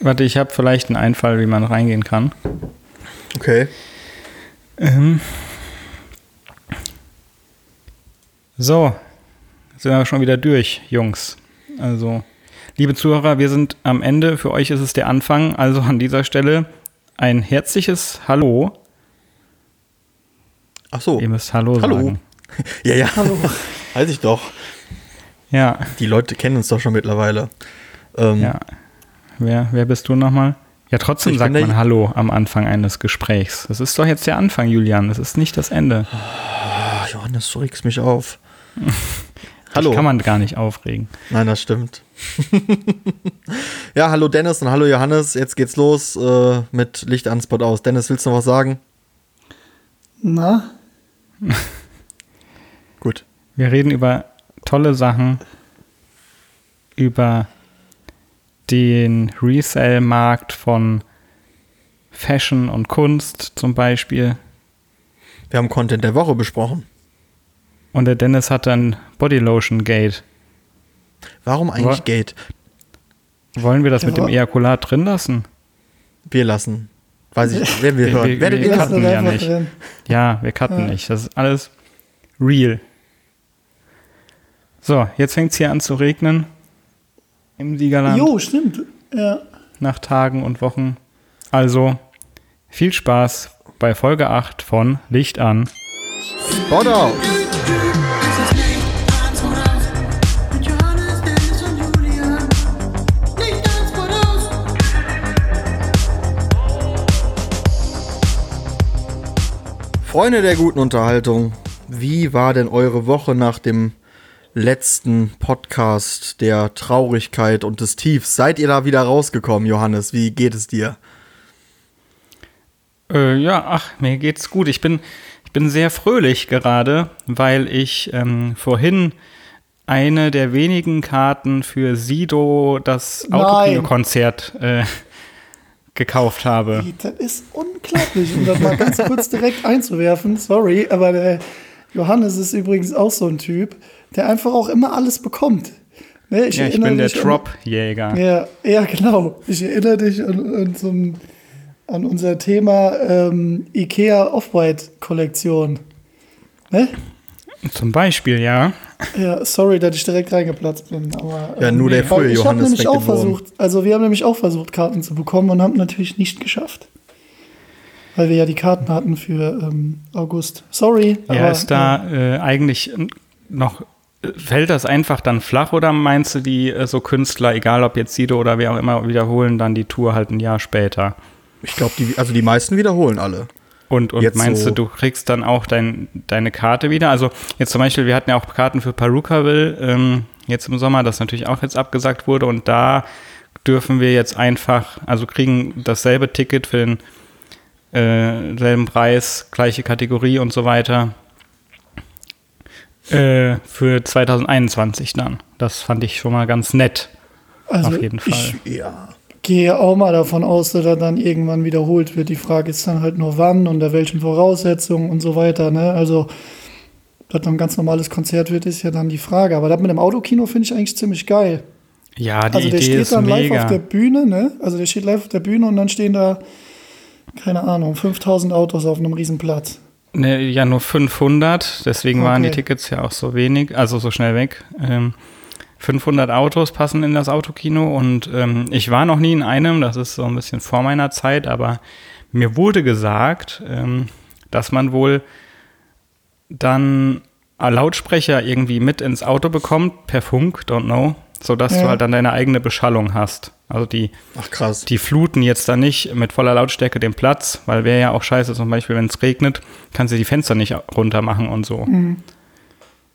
Warte, ich habe vielleicht einen Einfall, wie man reingehen kann. Okay. Ähm. So, sind wir schon wieder durch, Jungs. Also, liebe Zuhörer, wir sind am Ende. Für euch ist es der Anfang. Also an dieser Stelle ein herzliches Hallo. Ach so. Ihr müsst Hallo, Hallo. sagen. Ja, ja. Hallo. Weiß ich doch. Ja, Die Leute kennen uns doch schon mittlerweile. Ähm, ja. Wer, wer bist du nochmal? Ja, trotzdem Ich sagt man Hallo am Anfang eines Gesprächs. Das ist doch jetzt der Anfang, Julian. Das ist nicht das Ende. Ah, Johannes, du regst mich auf. hallo. Das kann man gar nicht aufregen. Nein, das stimmt. ja, hallo Dennis und hallo Johannes. Jetzt geht's los äh, mit Licht an, Spot aus. Dennis, willst du noch was sagen? Na? Gut. Wir reden über tolle Sachen, über den Resale-Markt von Fashion und Kunst zum Beispiel. Wir haben Content der Woche besprochen. Und der Dennis hatte ein Bodylotion-Gate. Warum eigentlich Gate? Wollen wir das Ja, mit dem Ejakulat drin lassen? Wir lassen. Weiß ich, werden wir Wir- hören. wir- Werdet wir ihr Lass cutten ja nicht. drin. Ja, wir cutten Ja. nicht. Das ist alles real. So, jetzt fängt es hier an zu regnen. Im Siegerland. Jo, stimmt. Ja. nach Tagen und Wochen. Also viel Spaß bei Folge 8 von Licht an. Spot out. Freunde der guten Unterhaltung, wie war denn eure Woche nach dem letzten Podcast der Traurigkeit und des Tiefs? Seid ihr da wieder rausgekommen, Johannes? Wie geht es dir? Äh, ja, ach, mir geht's gut. Ich bin, ich bin sehr fröhlich gerade, weil ich ähm, vorhin eine der wenigen Karten für Sido, das. Autokino-Konzert, äh, gekauft habe. Das ist unglaublich, um das mal ganz kurz direkt einzuwerfen. Sorry, aber der Johannes ist übrigens auch so ein Typ, der einfach auch immer alles bekommt. Ne, Ja, ich bin der Drop-Jäger. Ja, ja, genau. Ich erinnere dich an, an, so ein, an unser Thema ähm, IKEA Off-White-Kollektion. Ne? Zum Beispiel, ja. Ja, sorry, dass ich direkt reingeplatzt bin. Aber, Ja, nur der frühe Ich habe Johannes nämlich fängt auch versucht, also wir haben nämlich auch versucht, Karten zu bekommen und haben natürlich nicht geschafft. Weil wir ja die Karten hatten für ähm, August. Sorry. Ja, aber, ist da äh, eigentlich noch, fällt das einfach dann flach oder meinst du, die äh, so Künstler, egal ob jetzt Sido oder wer auch immer, wiederholen dann die Tour halt ein Jahr später? Ich glaube, die, also die meisten wiederholen alle. Und, und Jetzt meinst so- du, du kriegst dann auch dein, deine Karte wieder? Also jetzt zum Beispiel, wir hatten ja auch Karten für Perukaville ähm, jetzt im Sommer, das natürlich auch jetzt abgesagt wurde und da dürfen wir jetzt einfach, also kriegen dasselbe Ticket für den äh, selben Preis, gleiche Kategorie und so weiter äh, für 2021 dann. Das fand ich schon mal ganz nett. also auf jeden Fall. Ich Ja. gehe auch mal davon aus, dass er dann irgendwann wiederholt wird. Die Frage ist dann halt nur wann, unter welchen Voraussetzungen und so weiter. Ne? Also, dass dann ein ganz normales Konzert wird, ist ja dann die Frage. Aber das mit dem Autokino finde ich eigentlich ziemlich geil. Ja, die Also der Idee steht dann live mega. auf der Bühne, ne? Also der steht live auf der Bühne und dann stehen da, keine Ahnung, 5000 Autos auf einem riesen Platz. Ne, ja, nur 500, deswegen waren die Okay. Tickets ja auch so wenig, also so schnell weg. Ähm, 500 Autos passen in das Autokino und ähm, ich war noch nie in einem, das ist so ein bisschen vor meiner Zeit, aber mir wurde gesagt, ähm, dass man wohl dann Lautsprecher irgendwie mit ins Auto bekommt, per Funk, don't know, sodass Ja. du halt dann deine eigene Beschallung hast. Also die, Ach krass. die fluten jetzt dann nicht mit voller Lautstärke den Platz, weil wäre ja auch scheiße, zum Beispiel, wenn es regnet, kannst du die Fenster nicht runter machen und so.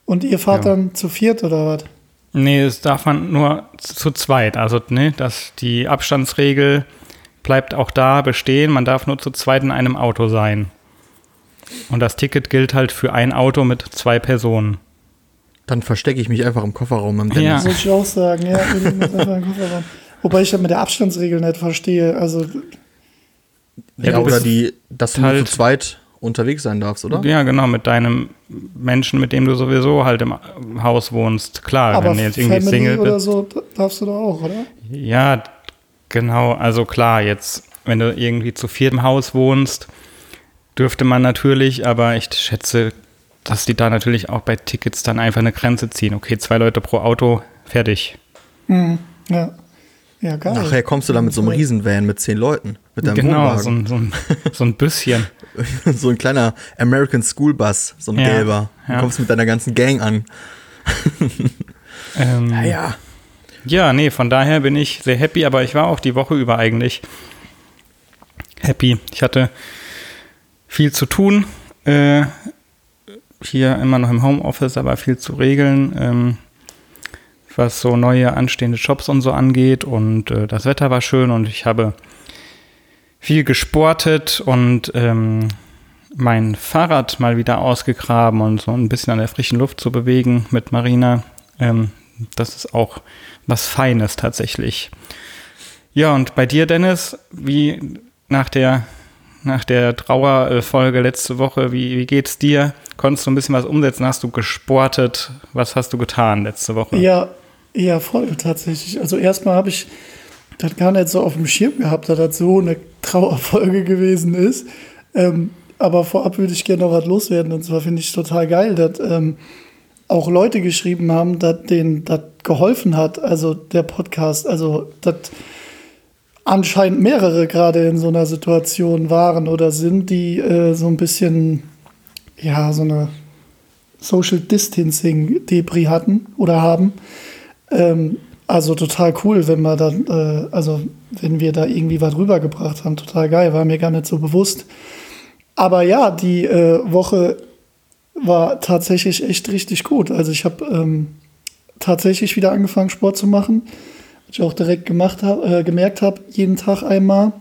Und ihr fahrt Ja. dann zu viert oder was? Nee, es darf man nur zu zu zweit. Also, ne, dass die Abstandsregel bleibt auch da bestehen. Man darf nur zu zweit in einem Auto sein. Und das Ticket gilt halt für ein Auto mit zwei Personen. Dann verstecke ich mich einfach im Kofferraum am Ja. Dennis. Soll ich auch sagen, ja. irgendwas einfach im Kofferraum. Wobei ich das mit der Abstandsregel nicht verstehe. Also, Ja, Ja, oder die, dass du halt- zu zweit unterwegs sein darfst, oder? Ja, genau, mit deinem Menschen, mit dem du sowieso halt im Haus wohnst. Klar, aber wenn du jetzt irgendwie Family Single oder bist. so d- darfst du doch auch, oder? Ja, Genau, also klar, jetzt, wenn du irgendwie zu viert im Haus wohnst, dürfte man natürlich, aber ich schätze, dass die da natürlich auch bei Tickets dann einfach eine Grenze ziehen. Okay, zwei Leute pro Auto, fertig. Ja. Ja, geil. Nachher kommst du da mit so einem Riesenvan mit zehn Leuten. Mit deinem genau, so Wohnwagen. ein, so, ein, so ein bisschen. So ein kleiner American School Bus, so ein Ja, gelber. Du ja. kommst mit deiner ganzen Gang an. Ähm, ja. Ja, nee, von daher bin ich sehr happy, aber ich war auch die Woche über eigentlich happy. Ich hatte viel zu tun. Äh, hier immer noch im Homeoffice, aber viel zu regeln, ähm, was so neue anstehende Jobs und so angeht. Und äh, das Wetter war schön und ich habe viel gesportet und ähm, mein Fahrrad mal wieder ausgegraben und so ein bisschen an der frischen Luft zu bewegen mit Marina. Ähm, das ist auch was Feines tatsächlich. Ja, und bei dir, Dennis, wie nach der, nach der Trauerfolge letzte Woche, wie, wie geht's dir? Konntest du ein bisschen was umsetzen? Hast du gesportet? Was hast du getan letzte Woche? Ja, ja, voll tatsächlich. Also erstmal habe ich das gar nicht so auf dem Schirm gehabt, dass das so eine Trauerfolge gewesen ist. Ähm, aber vorab würde ich gerne noch was loswerden. Und zwar finde ich total geil, dass ähm, auch Leute geschrieben haben, dass denen das geholfen hat, also der Podcast, also dass anscheinend mehrere gerade in so einer Situation waren oder sind, die äh, so ein bisschen, ja, so eine Social Distancing Debris hatten oder haben. Ähm, also total cool, wenn wir dann, äh, also wenn wir da irgendwie was rübergebracht haben, total geil, war mir gar nicht so bewusst. Aber ja, die äh, Woche war tatsächlich echt richtig gut. Also ich habe ähm, tatsächlich wieder angefangen, Sport zu machen. Was ich auch direkt gemacht hab, äh, gemerkt habe, jeden Tag einmal.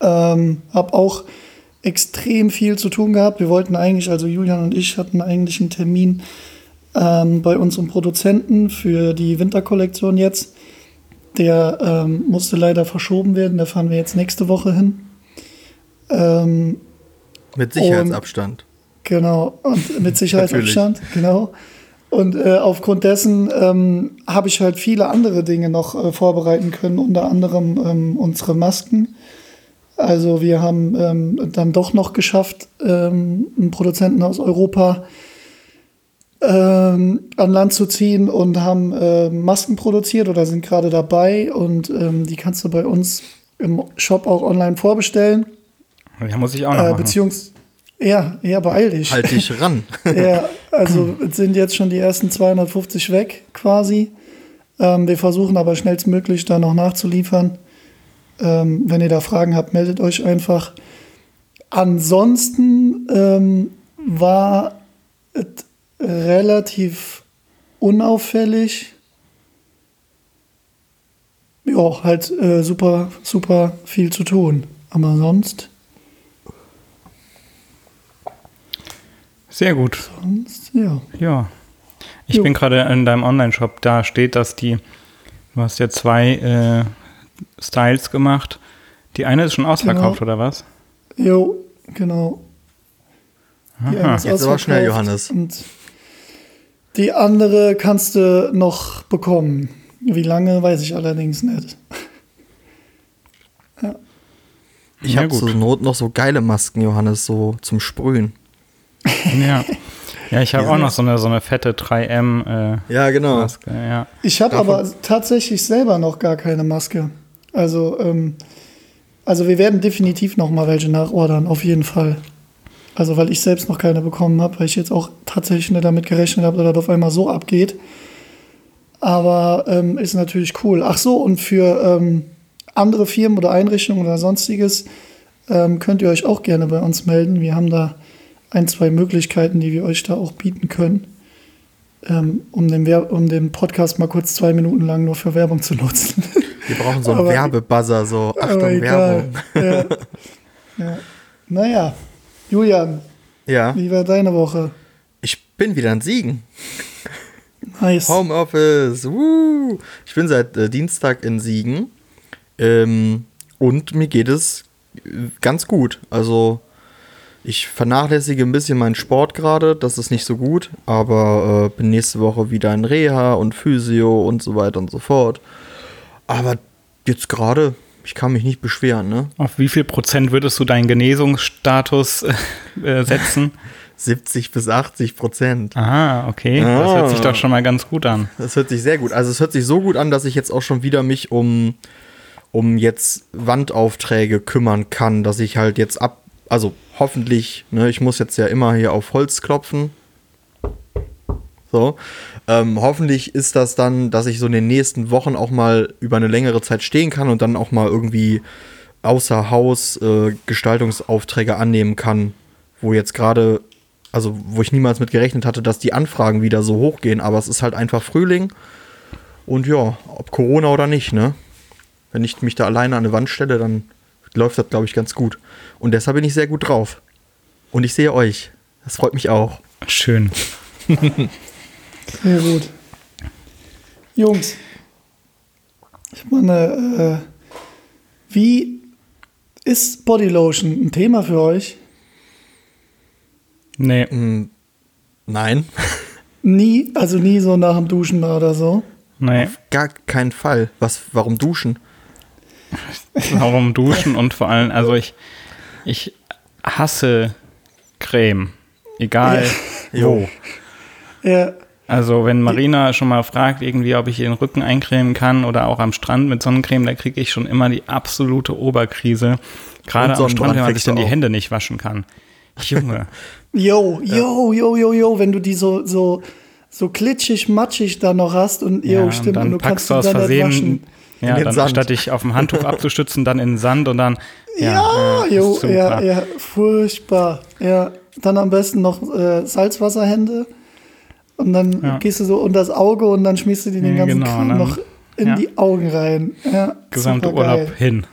Ähm, habe auch extrem viel zu tun gehabt. Wir wollten eigentlich, also Julian und ich hatten eigentlich einen Termin ähm, bei unserem Produzenten für die Winterkollektion jetzt. Der ähm, musste leider verschoben werden. Da fahren wir jetzt nächste Woche hin. Ähm, Mit Sicherheitsabstand. Genau, und mit Sicherheitsabstand, genau. Und äh, aufgrund dessen ähm, habe ich halt viele andere Dinge noch äh, vorbereiten können, unter anderem ähm, unsere Masken. Also wir haben ähm, dann doch noch geschafft, ähm, einen Produzenten aus Europa ähm, an Land zu ziehen und haben äh, Masken produziert oder sind gerade dabei. Und ähm, die kannst du bei uns im Shop auch online vorbestellen. Ja, muss ich auch noch Äh, machen. beziehungs ja, ja, beeil dich. Halt dich ran. Ja, also es sind jetzt schon die ersten 250 weg quasi. Ähm, wir versuchen aber schnellstmöglich da noch nachzuliefern. Ähm, wenn ihr da Fragen habt, meldet euch einfach. Ansonsten ähm, war es relativ unauffällig. Ja, halt äh, super, super viel zu tun. Aber sonst, Sehr gut. sonst, ja. Ja. Ich Jo. bin gerade in deinem Online-Shop. Da steht, dass die, du hast ja zwei äh, Styles gemacht. Die eine ist schon ausverkauft, Genau. oder was? Jo, genau. Jetzt aber schnell, Johannes. Und die andere kannst du noch bekommen. Wie lange, weiß ich allerdings nicht. Ich Ja, habe gut. zur Not noch so geile Masken, Johannes, so zum Sprühen. Ja. Ja, ich habe auch noch so eine, so eine fette 3M äh, Ja, genau. Maske. Ja. Ich habe aber tatsächlich selber noch gar keine Maske. Also, ähm, also wir werden definitiv noch mal welche nachordern, auf jeden Fall. Also, weil ich selbst noch keine bekommen habe, weil ich jetzt auch tatsächlich nicht damit gerechnet habe, dass das auf einmal so abgeht. Aber ähm, ist natürlich cool. Ach so, und für ähm, andere Firmen oder Einrichtungen oder sonstiges ähm, könnt ihr euch auch gerne bei uns melden. Wir haben da ein, zwei Möglichkeiten, die wir euch da auch bieten können, ähm, um, den um den Podcast mal kurz zwei Minuten lang nur für Werbung zu nutzen. Wir brauchen so einen Aber- Werbebuzzer, so Aber Achtung. Werbung. Ja. Ja. Naja, Julian, Ja, wie war deine Woche? ich bin wieder in Siegen. Nice. Homeoffice. Woo. Ich bin seit äh, Dienstag in Siegen. Ähm, und mir geht es äh, ganz gut. Also, ich vernachlässige ein bisschen meinen Sport gerade. Das ist nicht so gut. Aber äh, bin nächste Woche wieder in Reha und Physio und so weiter und so fort. Aber Jetzt gerade, ich kann mich nicht beschweren, ne? Auf wie viel Prozent würdest du deinen Genesungsstatus äh, setzen? 70 bis 80 Prozent. Aha, okay. Das hört sich doch schon mal ganz gut an. Das hört sich sehr gut. Also es hört sich so gut an, dass ich jetzt auch schon wieder mich um, um jetzt Wandaufträge kümmern kann, dass ich halt jetzt ab, also hoffentlich, ne, ich muss jetzt ja immer hier auf Holz klopfen. So. Ähm, hoffentlich ist das dann, dass ich so in den nächsten Wochen auch mal über eine längere Zeit stehen kann und dann auch mal irgendwie außer Haus äh, Gestaltungsaufträge annehmen kann, wo jetzt gerade, also wo ich niemals mit gerechnet hatte, dass die Anfragen wieder so hochgehen, aber es ist halt einfach Frühling und ja, ob Corona oder nicht, ne? Wenn ich mich da alleine an eine Wand stelle, dann läuft das, glaube ich, ganz gut. Und deshalb bin ich sehr gut drauf. Und ich sehe euch. Das freut mich auch. Schön. Sehr gut. Jungs, ich meine, äh, wie ist Bodylotion ein Thema für euch? Nee, Nein, Nie, also nie so nach dem Duschen oder so. nee. gar keinen Fall. Was, warum duschen? Warum duschen und vor allem, also ich, ich hasse Creme. Egal wo. Ja, Also wenn Marina schon mal fragt, irgendwie, ob ich den Rücken eincremen kann oder auch am Strand mit Sonnencreme, da kriege ich schon immer die absolute Oberkrise. Gerade am Strand, wenn man sich dann die. Hände nicht waschen kann. Junge. yo, yo, yo, yo, yo, wenn du die so, so, so klitschig, matschig da noch hast und yo, Ja, stimmt, und dann und du packst kannst du aus Versehen, ja, In den dann Sand. statt dich auf dem Handtuch abzustützen, dann in den Sand und dann, ja, Ja, jo, ja, ja, furchtbar. Ja, dann am besten noch äh, Salzwasserhände und dann Ja. gehst du so unter das Auge und dann schmiest du dir den ganzen genau, Kram noch in ja. die Augen rein. Ja, Gesamte. Urlaub hin.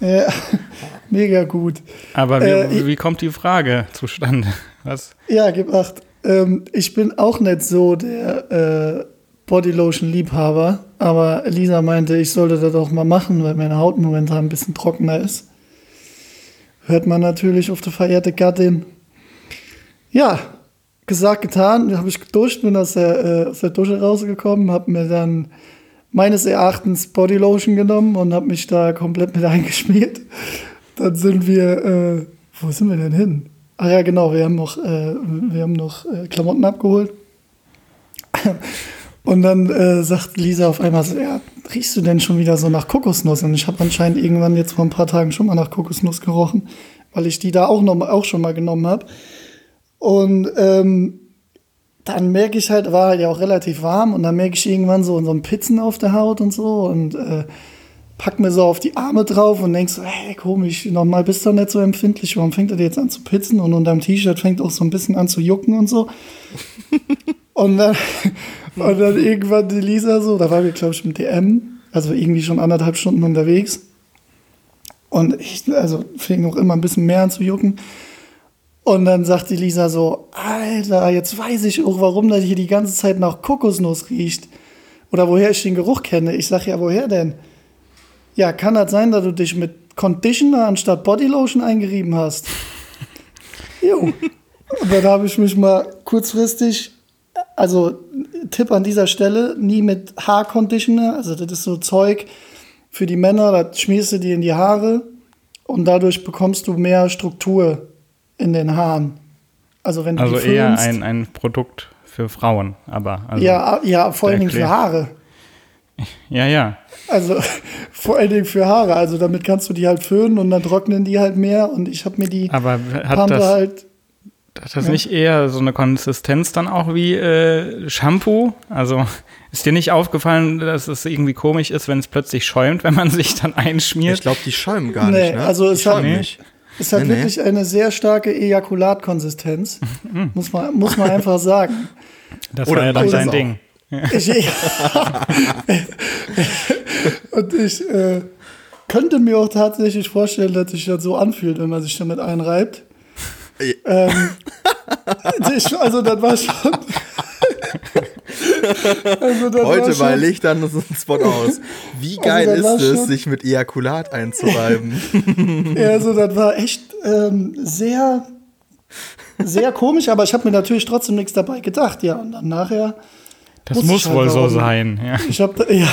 Ja, mega gut. Aber wie, Äh, wie kommt die Frage zustande? Was? Ja, gib acht. Ähm, ich bin auch nicht so der äh, Bodylotion-Liebhaber, aber Lisa meinte, ich sollte das auch mal machen, weil meine Haut momentan ein bisschen trockener ist. Hört man natürlich auf die verehrte Gattin. Ja, gesagt, getan. Habe ich geduscht, bin aus der, äh, aus der Dusche rausgekommen, habe mir dann meines Erachtens Bodylotion genommen und habe mich da komplett mit eingeschmiert. Dann sind wir, äh, wo sind wir denn hin? Ach ja, genau, wir haben noch, äh, wir haben noch äh, Klamotten abgeholt. Und dann äh, sagt Lisa auf einmal so, ja, riechst du denn schon wieder so nach Kokosnuss? Und ich habe anscheinend irgendwann jetzt vor ein paar Tagen schon mal nach Kokosnuss gerochen, weil ich die da auch, noch, auch schon mal genommen habe. Und ähm, dann merke ich halt, war halt ja auch relativ warm und dann merke ich irgendwann so, so ein Pitzen auf der Haut und so und äh, pack mir so auf die Arme drauf und denk so, hey, komisch, normal bist du nicht so empfindlich, warum fängt er jetzt an zu pitzen und unterm T-Shirt fängt auch so ein bisschen an zu jucken und so. und, dann, und dann irgendwann die Lisa so, da waren wir, glaube ich, im DM, also irgendwie schon anderthalb Stunden unterwegs. Und ich, also fing auch immer ein bisschen mehr an zu jucken. Und dann sagt die Lisa so, Alter, jetzt weiß ich auch, warum das hier die ganze Zeit nach Kokosnuss riecht. Oder woher ich den Geruch kenne. Ich sag ja, woher denn? Ja, kann das sein, dass du dich mit Conditioner anstatt Bodylotion eingerieben hast? Jo. Und dann habe ich mich mal kurzfristig, also Tipp an dieser Stelle, nie mit Haarconditioner, also das ist so Zeug für die Männer, das schmierst du dir in die Haare und dadurch bekommst du mehr Struktur in den Haaren. Also wenn du Also die eher ein, ein Produkt für Frauen, aber. Also, ja, ja, vor allen Dingen für. Haare. Ja, ja. Also vor allen Dingen für Haare. Also damit kannst du die halt föhnen und dann trocknen die halt mehr. Und ich habe mir die Aber hat Pampe das, halt. hat das nicht eher so eine Konsistenz dann auch wie äh, Shampoo? Also ist dir nicht aufgefallen, dass es irgendwie komisch ist, wenn es plötzlich schäumt, wenn man sich dann einschmiert? Ich glaube, die schäumen gar Nee, nicht, ne? also die es hat- schäumen Nee. nicht. Es hat Nee, nee. wirklich eine sehr starke Ejakulatkonsistenz. muss, man, muss man einfach sagen. das Oder war ja dann sein. Ding. Ich, und ich äh, könnte mir auch tatsächlich vorstellen, dass sich das so anfühlt, wenn man sich damit einreibt. ähm, ich, also das war schon. Also Heute bei Lichtern ist ein Spot aus. Wie geil Also, das war ist es, sich mit Ejakulat einzureiben? Ja, also das war echt ähm, sehr, sehr komisch, aber ich habe mir natürlich trotzdem nichts dabei gedacht. Ja, und dann nachher Das Muss muss, halt wohl so warum? sein. Ja. Ich habe ja,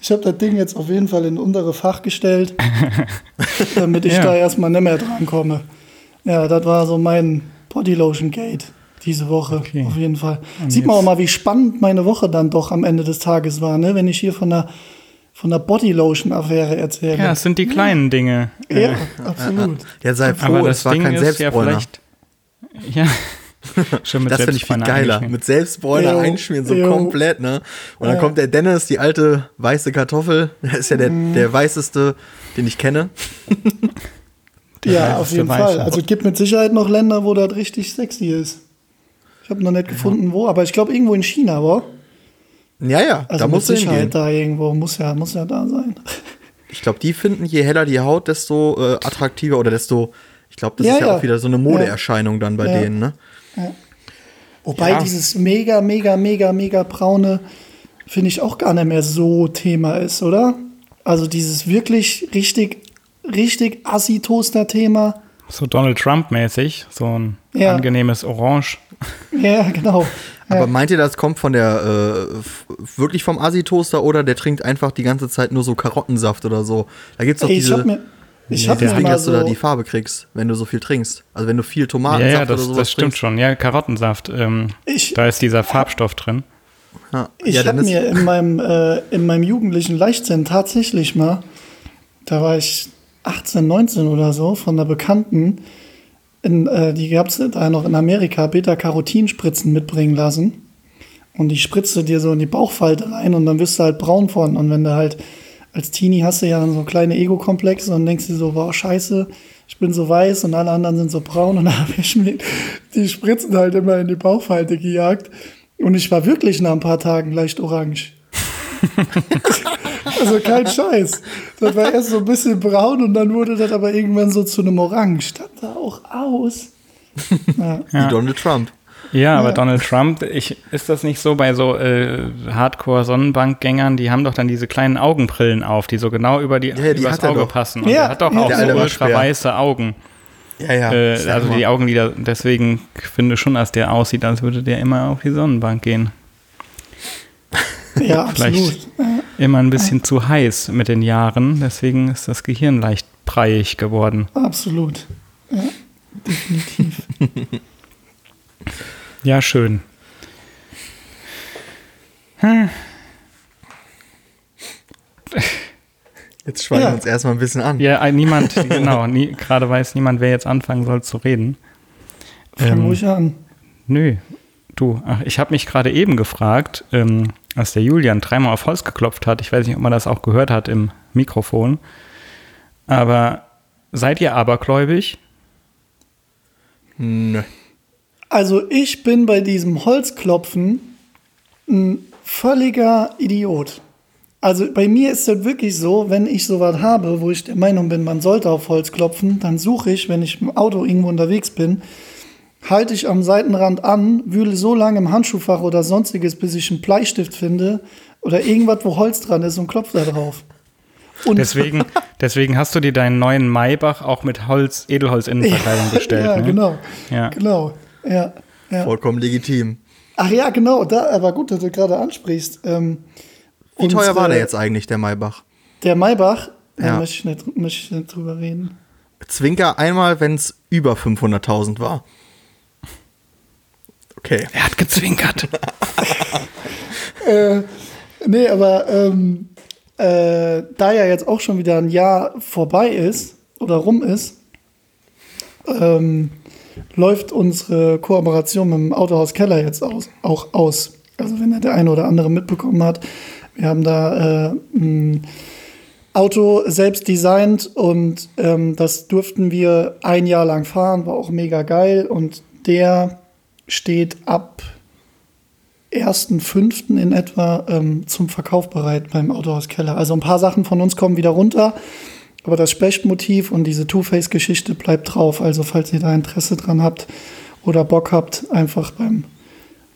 ich hab das Ding jetzt auf jeden Fall in untere Fach gestellt, damit ich Ja. da erstmal nicht mehr drankomme. Ja, das war so mein Bodylotion Gate diese Woche, Okay. auf jeden Fall. Sieht man auch mal, wie spannend meine Woche dann doch am Ende des Tages war, ne? wenn ich hier von der, von der Bodylotion-Affäre erzähle. ja, es sind die kleinen Dinge. Ja, absolut. Ja, sei froh, Aber es das war Ding kein Selbstbräuner. Ja. Schon mit das finde ich viel geiler. Mit Selbstbräuner einschmieren, so jo. komplett, ne? Und dann Ja. kommt der Dennis, die alte weiße Kartoffel. Der ist ja der, Mhm. der weißeste, den ich kenne. Ja, auf jeden. Fall. Also es gibt mit Sicherheit noch Länder, wo das richtig sexy ist. Ich habe noch nicht gefunden, wo, aber ich glaube irgendwo in China, wo? Ja, ja, Also da mit musst du hingehen. Da irgendwo, muss ja, muss ja da sein. Ich glaube, die finden, je heller die Haut, desto äh, attraktiver oder desto. Ich glaube, das Ja, ist ja, ja. auch wieder so eine Modeerscheinung dann bei Ja. denen, ne? Wobei Ja. dieses mega, mega, mega, mega braune, finde ich auch gar nicht mehr so Thema ist, oder? Also dieses wirklich richtig, richtig Assi-Toaster-Thema. So Donald Trump-mäßig, so ein Ja. angenehmes Orange. Ja, genau. Aber Ja. meint ihr, das kommt von der äh, wirklich vom Assi-Toaster oder der trinkt einfach die ganze Zeit nur so Karottensaft oder so? Da gibt's doch Ey, ich diese habe mir, ich Nee, hab mal dass du da so, die Farbe kriegst, wenn du so viel trinkst. Also wenn du viel Ja, Tomatensaft ja, das, oder sowas das stimmt trinkst. schon. Ja, Karottensaft. Ähm, Ich- da ist dieser Farbstoff drin. Ja, Ich ja, habe mir in meinem, äh, in meinem jugendlichen Leichtsinn tatsächlich mal, da war ich 18, 19 oder so, von einer Bekannten, in, äh, die gab es da noch in Amerika, Beta-Carotin-Spritzen mitbringen lassen. Und die spritzt du dir so in die Bauchfalte rein und dann wirst du halt braun von. Und wenn du halt als Teenie hast du ja dann so kleine Ego-Komplexe und denkst dir so, wow, scheiße, ich bin so weiß und alle anderen sind so braun. Und dann habe ich mir die Spritzen halt immer in die Bauchfalte gejagt. Und ich war wirklich nach ein paar Tagen leicht orange. also kein Scheiß. Das war erst so ein bisschen braun und dann wurde das aber irgendwann so zu einem Orange. Das sah auch aus. Ja. wie Donald Trump. Ja, aber Ja. Donald Trump, ich, ist das nicht so bei so äh, Hardcore-Sonnenbankgängern, die haben doch dann diese kleinen Augenbrillen auf, die so genau über die, Ja, die übers er Auge doch. passen. Und Ja, der hat doch ja. auch Der so ultra weiße Augen. Ja, ja. Äh, also die Augenlider, deswegen finde ich schon, dass der aussieht, als würde der immer auf die Sonnenbank gehen. Ja, Vielleicht absolut. immer ein bisschen zu heiß mit den Jahren, deswegen ist das Gehirn leicht breiig geworden. Absolut. Ja, schön. Hm. Jetzt schweigen Ja. wir uns erstmal ein bisschen an. Ja, niemand, genau, nie, gerade weiß niemand, wer jetzt anfangen soll zu reden. Fang Ähm, ruhig an. Nö, du, ach, ich habe mich gerade eben gefragt, ähm, als der Julian dreimal auf Holz geklopft hat, ich weiß nicht, ob man das auch gehört hat im Mikrofon, aber seid ihr abergläubig? Nö. Also ich bin bei diesem Holzklopfen ein völliger Idiot. Also bei mir ist das wirklich so, wenn ich sowas habe, wo ich der Meinung bin, man sollte auf Holz klopfen, dann suche ich, wenn ich im Auto irgendwo unterwegs bin, halte ich am Seitenrand an, wühle so lange im Handschuhfach oder sonstiges, bis ich einen Bleistift finde oder irgendwas, wo Holz dran ist und klopfe da drauf. Und Deswegen, deswegen hast du dir deinen neuen Maybach auch mit Holz, Edelholz-Innenverkleidung bestellt. ja, ne? genau. Ja. Genau. Ja, ja. Vollkommen legitim. Ach ja, genau, da, aber gut, dass du gerade ansprichst. Ähm, Wie teuer war unsere- der jetzt eigentlich, der Maybach? Der Maybach, da Ja. möchte ich, nicht, möchte ich nicht drüber reden. Zwinker einmal, wenn es über 500.000 war. Okay. Er hat gezwinkert. Äh, nee, aber ähm, äh, da ja jetzt auch schon wieder ein Jahr vorbei ist oder rum ist, ähm, läuft unsere Kooperation mit dem Autohaus Keller jetzt aus, auch aus. Also wenn der eine oder andere mitbekommen hat, wir haben da äh, ein Auto selbst designt und ähm, das durften wir ein Jahr lang fahren, war auch mega geil und der steht ab 1.5. in etwa ähm, zum Verkauf bereit beim Autohaus Keller. Also ein paar Sachen von uns kommen wieder runter, aber das Spechtmotiv und diese Two-Face-Geschichte bleibt drauf. Also falls ihr da Interesse dran habt oder Bock habt, einfach beim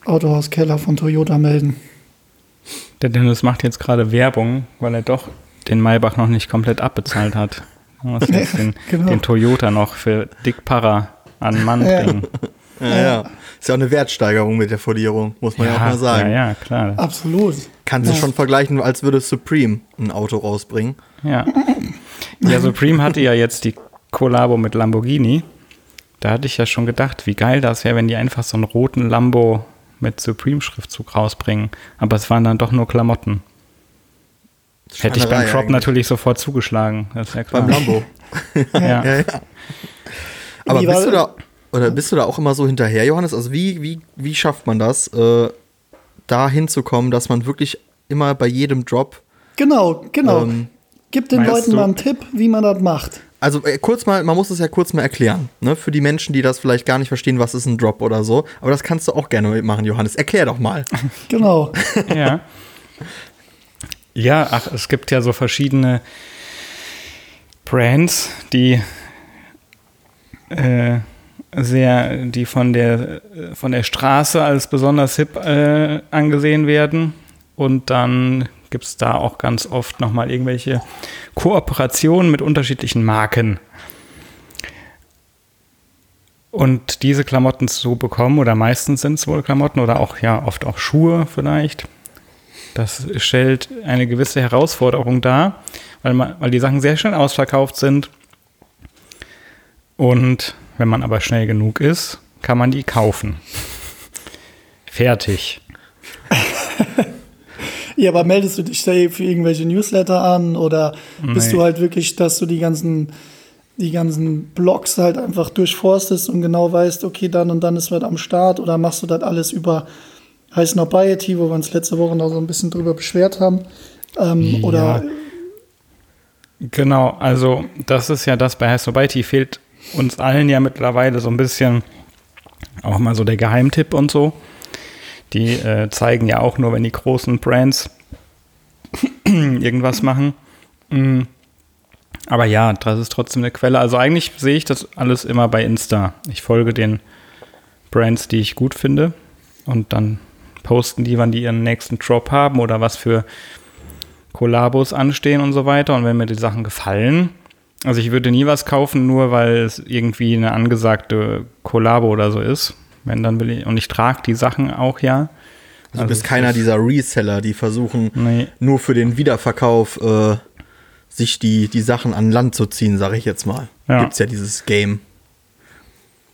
Autohaus Keller von Toyota melden. Der Dennis macht jetzt gerade Werbung, weil er doch den Maybach noch nicht komplett abbezahlt hat. Den, genau. den Toyota noch für Dick Parra an Mann Ja. Ja, ja. Ist ja auch eine Wertsteigerung mit der Folierung, muss man ja, auch mal sagen. Ja, ja, klar. Absolut. Kannst du Ja. schon vergleichen, als würde Supreme ein Auto rausbringen. Ja. Ja, Supreme hatte ja jetzt die Kollabo mit Lamborghini. Da hatte ich ja schon gedacht, wie geil das wäre, wenn die einfach so einen roten Lambo mit Supreme-Schriftzug rausbringen. Aber es waren dann doch nur Klamotten. Hätte ich beim Crop eigentlich. natürlich sofort zugeschlagen. Das ist ja klar. Beim Lambo. Ja. Ja, ja. Aber Wie bist du da oder bist du da auch immer so hinterher, Johannes? Also wie, wie, wie schafft man das, äh, da hinzukommen, dass man wirklich immer bei jedem Drop Genau, genau. Ähm, Gib den Leuten du- mal einen Tipp, wie man das macht. Also äh, kurz mal, man muss es ja kurz mal erklären, ne? Für die Menschen, die das vielleicht gar nicht verstehen, was ist ein Drop oder so. Aber das kannst du auch gerne machen, Johannes. Erklär doch mal. Genau. Ja. Ja, ach, es gibt ja so verschiedene Brands, die äh, sehr, die von der von der Straße als besonders hip äh, angesehen werden. Und dann gibt es da auch ganz oft nochmal irgendwelche Kooperationen mit unterschiedlichen Marken. Und diese Klamotten zu bekommen, oder meistens sind es wohl Klamotten oder auch ja oft auch Schuhe vielleicht, das stellt eine gewisse Herausforderung dar, weil, man, weil die Sachen sehr schnell ausverkauft sind. Und wenn man aber schnell genug ist, kann man die kaufen. Fertig. Ja, aber meldest du dich da für irgendwelche Newsletter an oder bist Nee. du halt wirklich, dass du die ganzen, die ganzen Blogs halt einfach durchforstest und genau weißt, okay, dann und dann ist was am Start oder machst du das alles über Heiß noch Biety, wo wir uns letzte Woche noch so ein bisschen drüber beschwert haben? Ähm, Oder Genau, also das ist ja das bei Hassobite fehlt uns allen ja mittlerweile so ein bisschen auch mal so der Geheimtipp und so. Die äh, zeigen ja auch nur, wenn die großen Brands irgendwas machen. Mm. Aber ja, das ist trotzdem eine Quelle. Also eigentlich sehe ich das alles immer bei Insta. Ich folge den Brands, die ich gut finde und dann posten die, wann die ihren nächsten Drop haben oder was für Kollabos anstehen und so weiter. Und wenn mir die Sachen gefallen, also ich würde nie was kaufen, nur weil es irgendwie eine angesagte Kollabo oder so ist. Wenn dann will ich, und ich trage die Sachen auch ja. Also du bist es keiner dieser Reseller, die versuchen Nee. nur für den Wiederverkauf äh, sich die, die Sachen an Land zu ziehen, sage ich jetzt mal. Ja. Gibt's ja dieses Game.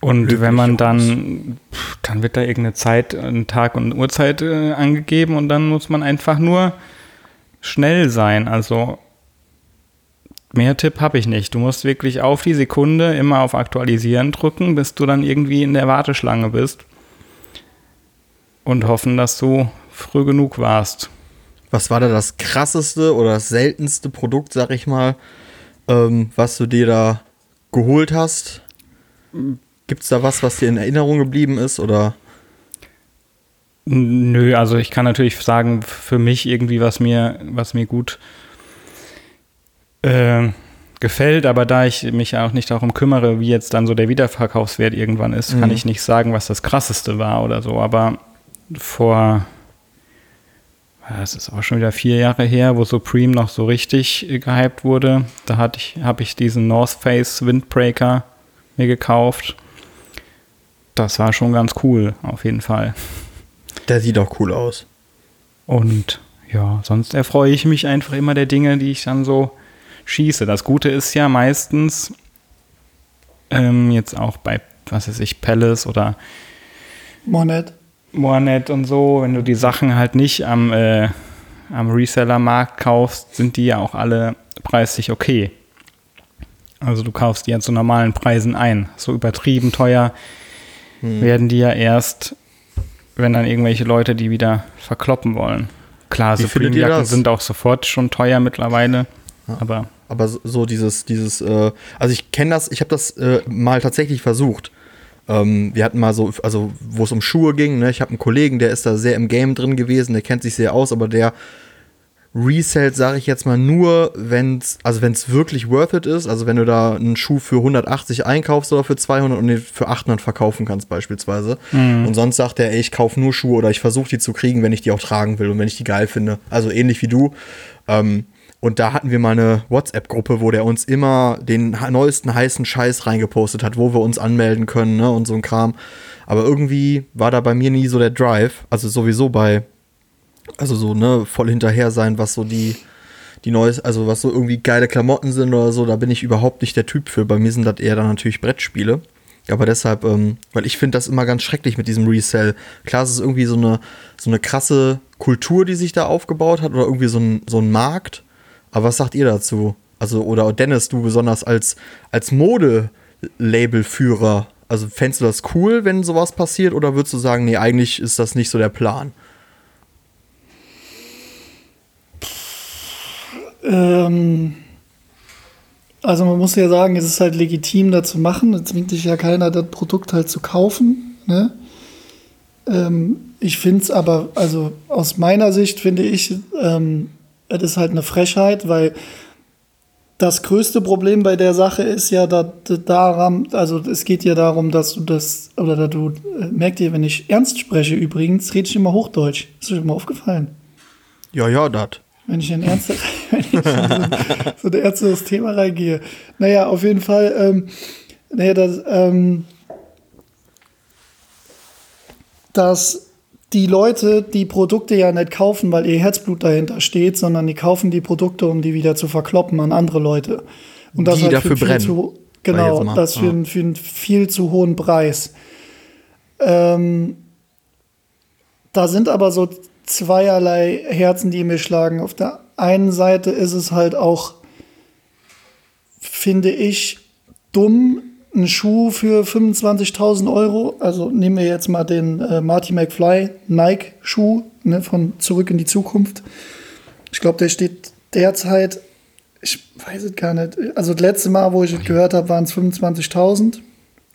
Und wenn man dann, pff, dann wird da irgendeine Zeit, ein Tag und Uhrzeit äh, angegeben und dann muss man einfach nur schnell sein. Also mehr Tipp habe ich nicht. Du musst wirklich auf die Sekunde immer auf Aktualisieren drücken, bis du dann irgendwie in der Warteschlange bist. Und hoffen, dass du früh genug warst. Was war da das krasseste oder das seltenste Produkt, sag ich mal, ähm, was du dir da geholt hast? Gibt's da was, was dir in Erinnerung geblieben ist? Oder Nö, also ich kann natürlich sagen, für mich irgendwie, was mir, was mir gut äh, gefällt, aber da ich mich auch nicht darum kümmere, wie jetzt dann so der Wiederverkaufswert irgendwann ist, kann ich nicht sagen, was das krasseste war oder so. Aber vor, das ist auch schon wieder vier Jahre her, wo Supreme noch so richtig gehypt wurde, da hatte ich, habe ich diesen North Face Windbreaker mir gekauft. Das war schon ganz cool, auf jeden Fall. der sieht doch cool aus. Und ja, sonst erfreue ich mich einfach immer der Dinge, die ich dann so schieße. Das Gute ist ja meistens ähm, jetzt auch bei, was weiß ich, Palace oder Monet. Moanet und so, wenn du die Sachen halt nicht am, äh, am Reseller-Markt kaufst, sind die ja auch alle preislich okay. Also du kaufst die ja zu normalen Preisen ein. So übertrieben teuer werden die ja erst, wenn dann irgendwelche Leute die wieder verkloppen wollen. Klar, Supreme-Jacken sind auch sofort schon teuer mittlerweile. Aber Aber so, so dieses, dieses, äh, also ich kenne das, ich habe das äh, mal tatsächlich versucht. Ähm, wir hatten mal so, also wo es um Schuhe ging, ne? ich habe einen Kollegen, der ist da sehr im Game drin gewesen, der kennt sich sehr aus, aber der resellt, sage ich jetzt mal, nur, wenn es, also wenn es wirklich worth it ist, also wenn du da einen Schuh für 180 einkaufst oder für 200 und den für 800 verkaufen kannst beispielsweise. Und sonst sagt er, ey, ich kaufe nur Schuhe oder ich versuche die zu kriegen, wenn ich die auch tragen will und wenn ich die geil finde. Also ähnlich wie du. Ähm, Und da hatten wir mal eine WhatsApp-Gruppe, wo der uns immer den neuesten heißen Scheiß reingepostet hat, wo wir uns anmelden können ne, und so ein Kram. Aber irgendwie war da bei mir nie so der Drive. Also sowieso bei, also so, ne, voll hinterher sein, was so die, die neues, also was so irgendwie geile Klamotten sind oder so, da bin ich überhaupt nicht der Typ für. Bei mir sind das eher dann natürlich Brettspiele. Aber deshalb, ähm, weil ich finde das immer ganz schrecklich mit diesem Resell. Klar, es ist irgendwie so eine, so eine krasse Kultur, die sich da aufgebaut hat oder irgendwie so ein, so ein Markt. Aber was sagt ihr dazu? Also, oder Dennis, du besonders als, als Mode-Label-Führer, also fändest du das cool, wenn sowas passiert, oder würdest du sagen, nee, eigentlich ist das nicht so der Plan? Ähm, also man muss ja sagen, es ist halt legitim, da zu machen. Es zwingt dich ja keiner, das Produkt halt zu kaufen. Ne? Ähm, ich finde es aber, also aus meiner Sicht finde ich, ähm, es ist halt eine Frechheit, weil das größte Problem bei der Sache ist ja, dass daran, also es geht ja darum, dass du das, oder dass du, äh, merkt ihr, wenn ich ernst spreche übrigens, rede ich immer Hochdeutsch. Ist euch immer aufgefallen? Ja, ja, das. Wenn ich in ernste, wenn ich in so, so ein ernstes Thema reingehe. Naja, auf jeden Fall, ähm, naja, das, ähm, dass die Leute die Produkte ja nicht kaufen, weil ihr Herzblut dahinter steht, sondern die kaufen die Produkte, um die wieder zu verkloppen an andere Leute. Und das Die halt dafür brennen, Zu, genau, das für, einen- für einen viel zu hohen Preis. Ähm, da sind aber so zweierlei Herzen, die mir schlagen. Auf der einen Seite ist es halt auch, finde ich, dumm, einen Schuh für 25.000 Euro. Also nehmen wir jetzt mal den äh, Marty McFly Nike-Schuh ne, von Zurück in die Zukunft. Ich glaube, der steht derzeit, ich weiß es gar nicht. Also das letzte Mal, wo ich es gehört habe, waren es 25.000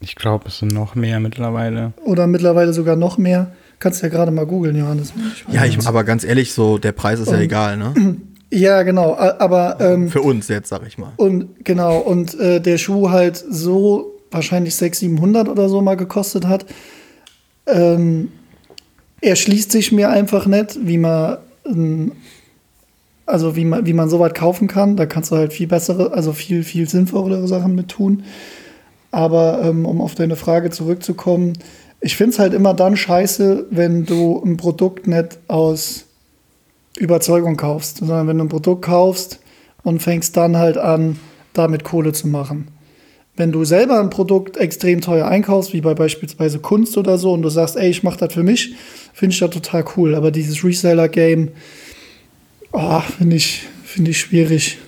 Ich glaube, es sind noch mehr mittlerweile. oder mittlerweile sogar noch mehr. Kannst ja gerade mal googeln, Johannes. Ja, ich, aber ganz ehrlich, so der Preis ist ja Und- egal, ne? Ja, genau. Aber ähm, Für uns jetzt, sag ich mal. und genau und äh, der Schuh halt so wahrscheinlich 600, 700 oder so mal gekostet hat. Ähm, er schließt sich mir einfach nicht, wie man ähm, also wie man wie man sowas kaufen kann. Da kannst du halt viel bessere, also viel viel sinnvollere Sachen mit tun. Aber ähm, um auf deine Frage zurückzukommen, ich finde es halt immer dann scheiße, wenn du ein Produkt nicht aus Überzeugung kaufst, sondern wenn du ein Produkt kaufst und fängst dann halt an, damit Kohle zu machen. Wenn du selber ein Produkt extrem teuer einkaufst, wie bei beispielsweise Kunst oder so, und du sagst, ey, ich mach das für mich, finde ich das total cool. Aber dieses Reseller-Game, oh, finde ich, finde ich schwierig.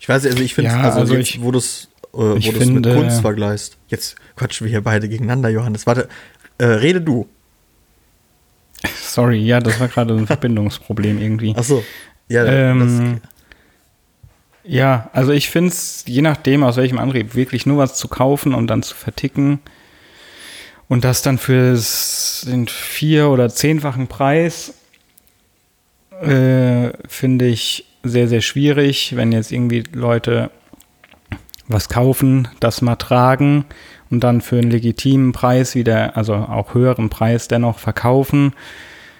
Ich weiß also ich finde, Ja, also, also jetzt, ich- wo du es äh, wo mit Kunst vergleichst. Jetzt quatschen wir hier beide gegeneinander, Johannes. Warte, äh, rede du. Sorry, ja, das war gerade ein Verbindungsproblem irgendwie. Ach so. Ja, Ähm, ja, also ich finde es, je nachdem, aus welchem Antrieb, wirklich nur was zu kaufen und dann zu verticken und das dann für den vier- oder zehnfachen Preis, äh, finde ich sehr, sehr schwierig, wenn jetzt irgendwie Leute was kaufen, das mal tragen und dann für einen legitimen Preis wieder, also auch höheren Preis dennoch verkaufen,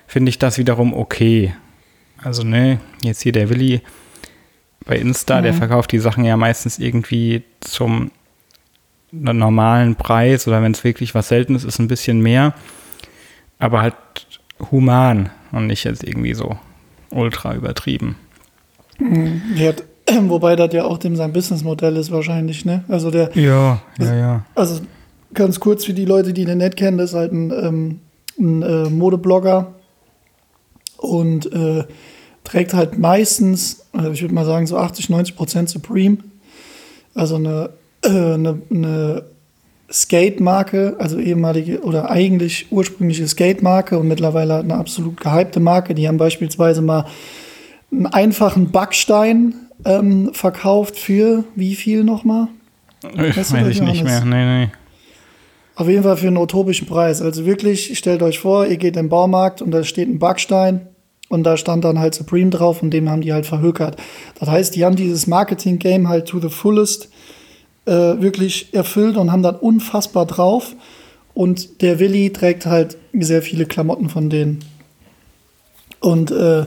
finde ich das wiederum okay. Also, ne, jetzt hier der Willi bei Insta, der verkauft die Sachen ja meistens irgendwie zum normalen Preis oder wenn es wirklich was Seltenes ist, ein bisschen mehr. Aber halt human und nicht jetzt irgendwie so ultra übertrieben. Der hat, wobei das ja auch dem sein Businessmodell ist wahrscheinlich, ne? Also der, Ja, ja, ja. also ganz kurz für die Leute, die den nicht kennen, das ist halt ein, ähm, ein äh, Modeblogger und äh, trägt halt meistens, also ich würde mal sagen, so 80, 90 Prozent Supreme. Also eine, äh, eine, eine Skate-Marke, also ehemalige oder eigentlich ursprüngliche Skate-Marke und mittlerweile eine absolut gehypte Marke. Die haben beispielsweise mal einen einfachen Backstein ähm, verkauft für wie viel nochmal? Ich Weißt du weiß ich nicht mehr. Nee, nee. Auf jeden Fall für einen utopischen Preis. Also wirklich, stellt euch vor, ihr geht in den Baumarkt und da steht ein Backstein und da stand dann halt Supreme drauf und dem haben die halt verhökert. Das heißt, die haben dieses Marketing-Game halt to the fullest äh, wirklich erfüllt und haben das unfassbar drauf. Und der Willi trägt halt sehr viele Klamotten von denen. Und äh,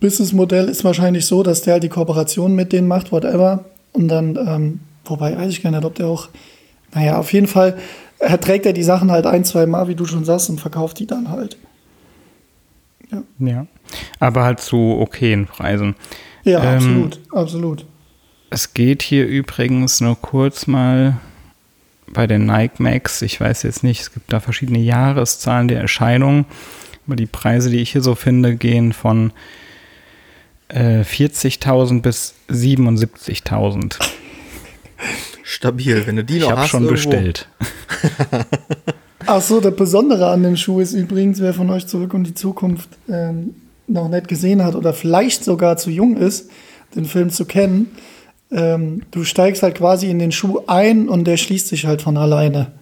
Businessmodell ist wahrscheinlich so, dass der halt die Kooperation mit denen macht, whatever. Und dann, ähm, wobei weiß ich gar nicht, ob der auch, naja, auf jeden Fall er trägt er die Sachen halt ein, zwei Mal, wie du schon sagst, und verkauft die dann halt. Ja. Aber halt zu okayen Preisen. Ja, Ähm, absolut, absolut. Es geht hier übrigens nur kurz mal bei den Nike Max. Ich weiß jetzt nicht, es gibt da verschiedene Jahreszahlen der Erscheinung. Aber die Preise, die ich hier so finde, gehen von äh, 40.000 bis 77.000. Stabil, wenn du die Ich noch habe hast. schon irgendwo. bestellt. Ach so, der Besondere an dem Schuh ist übrigens, wer von euch zurück und die Zukunft ähm, noch nicht gesehen hat oder vielleicht sogar zu jung ist, den Film zu kennen. Ähm, du steigst halt quasi in den Schuh ein und der schließt sich halt von alleine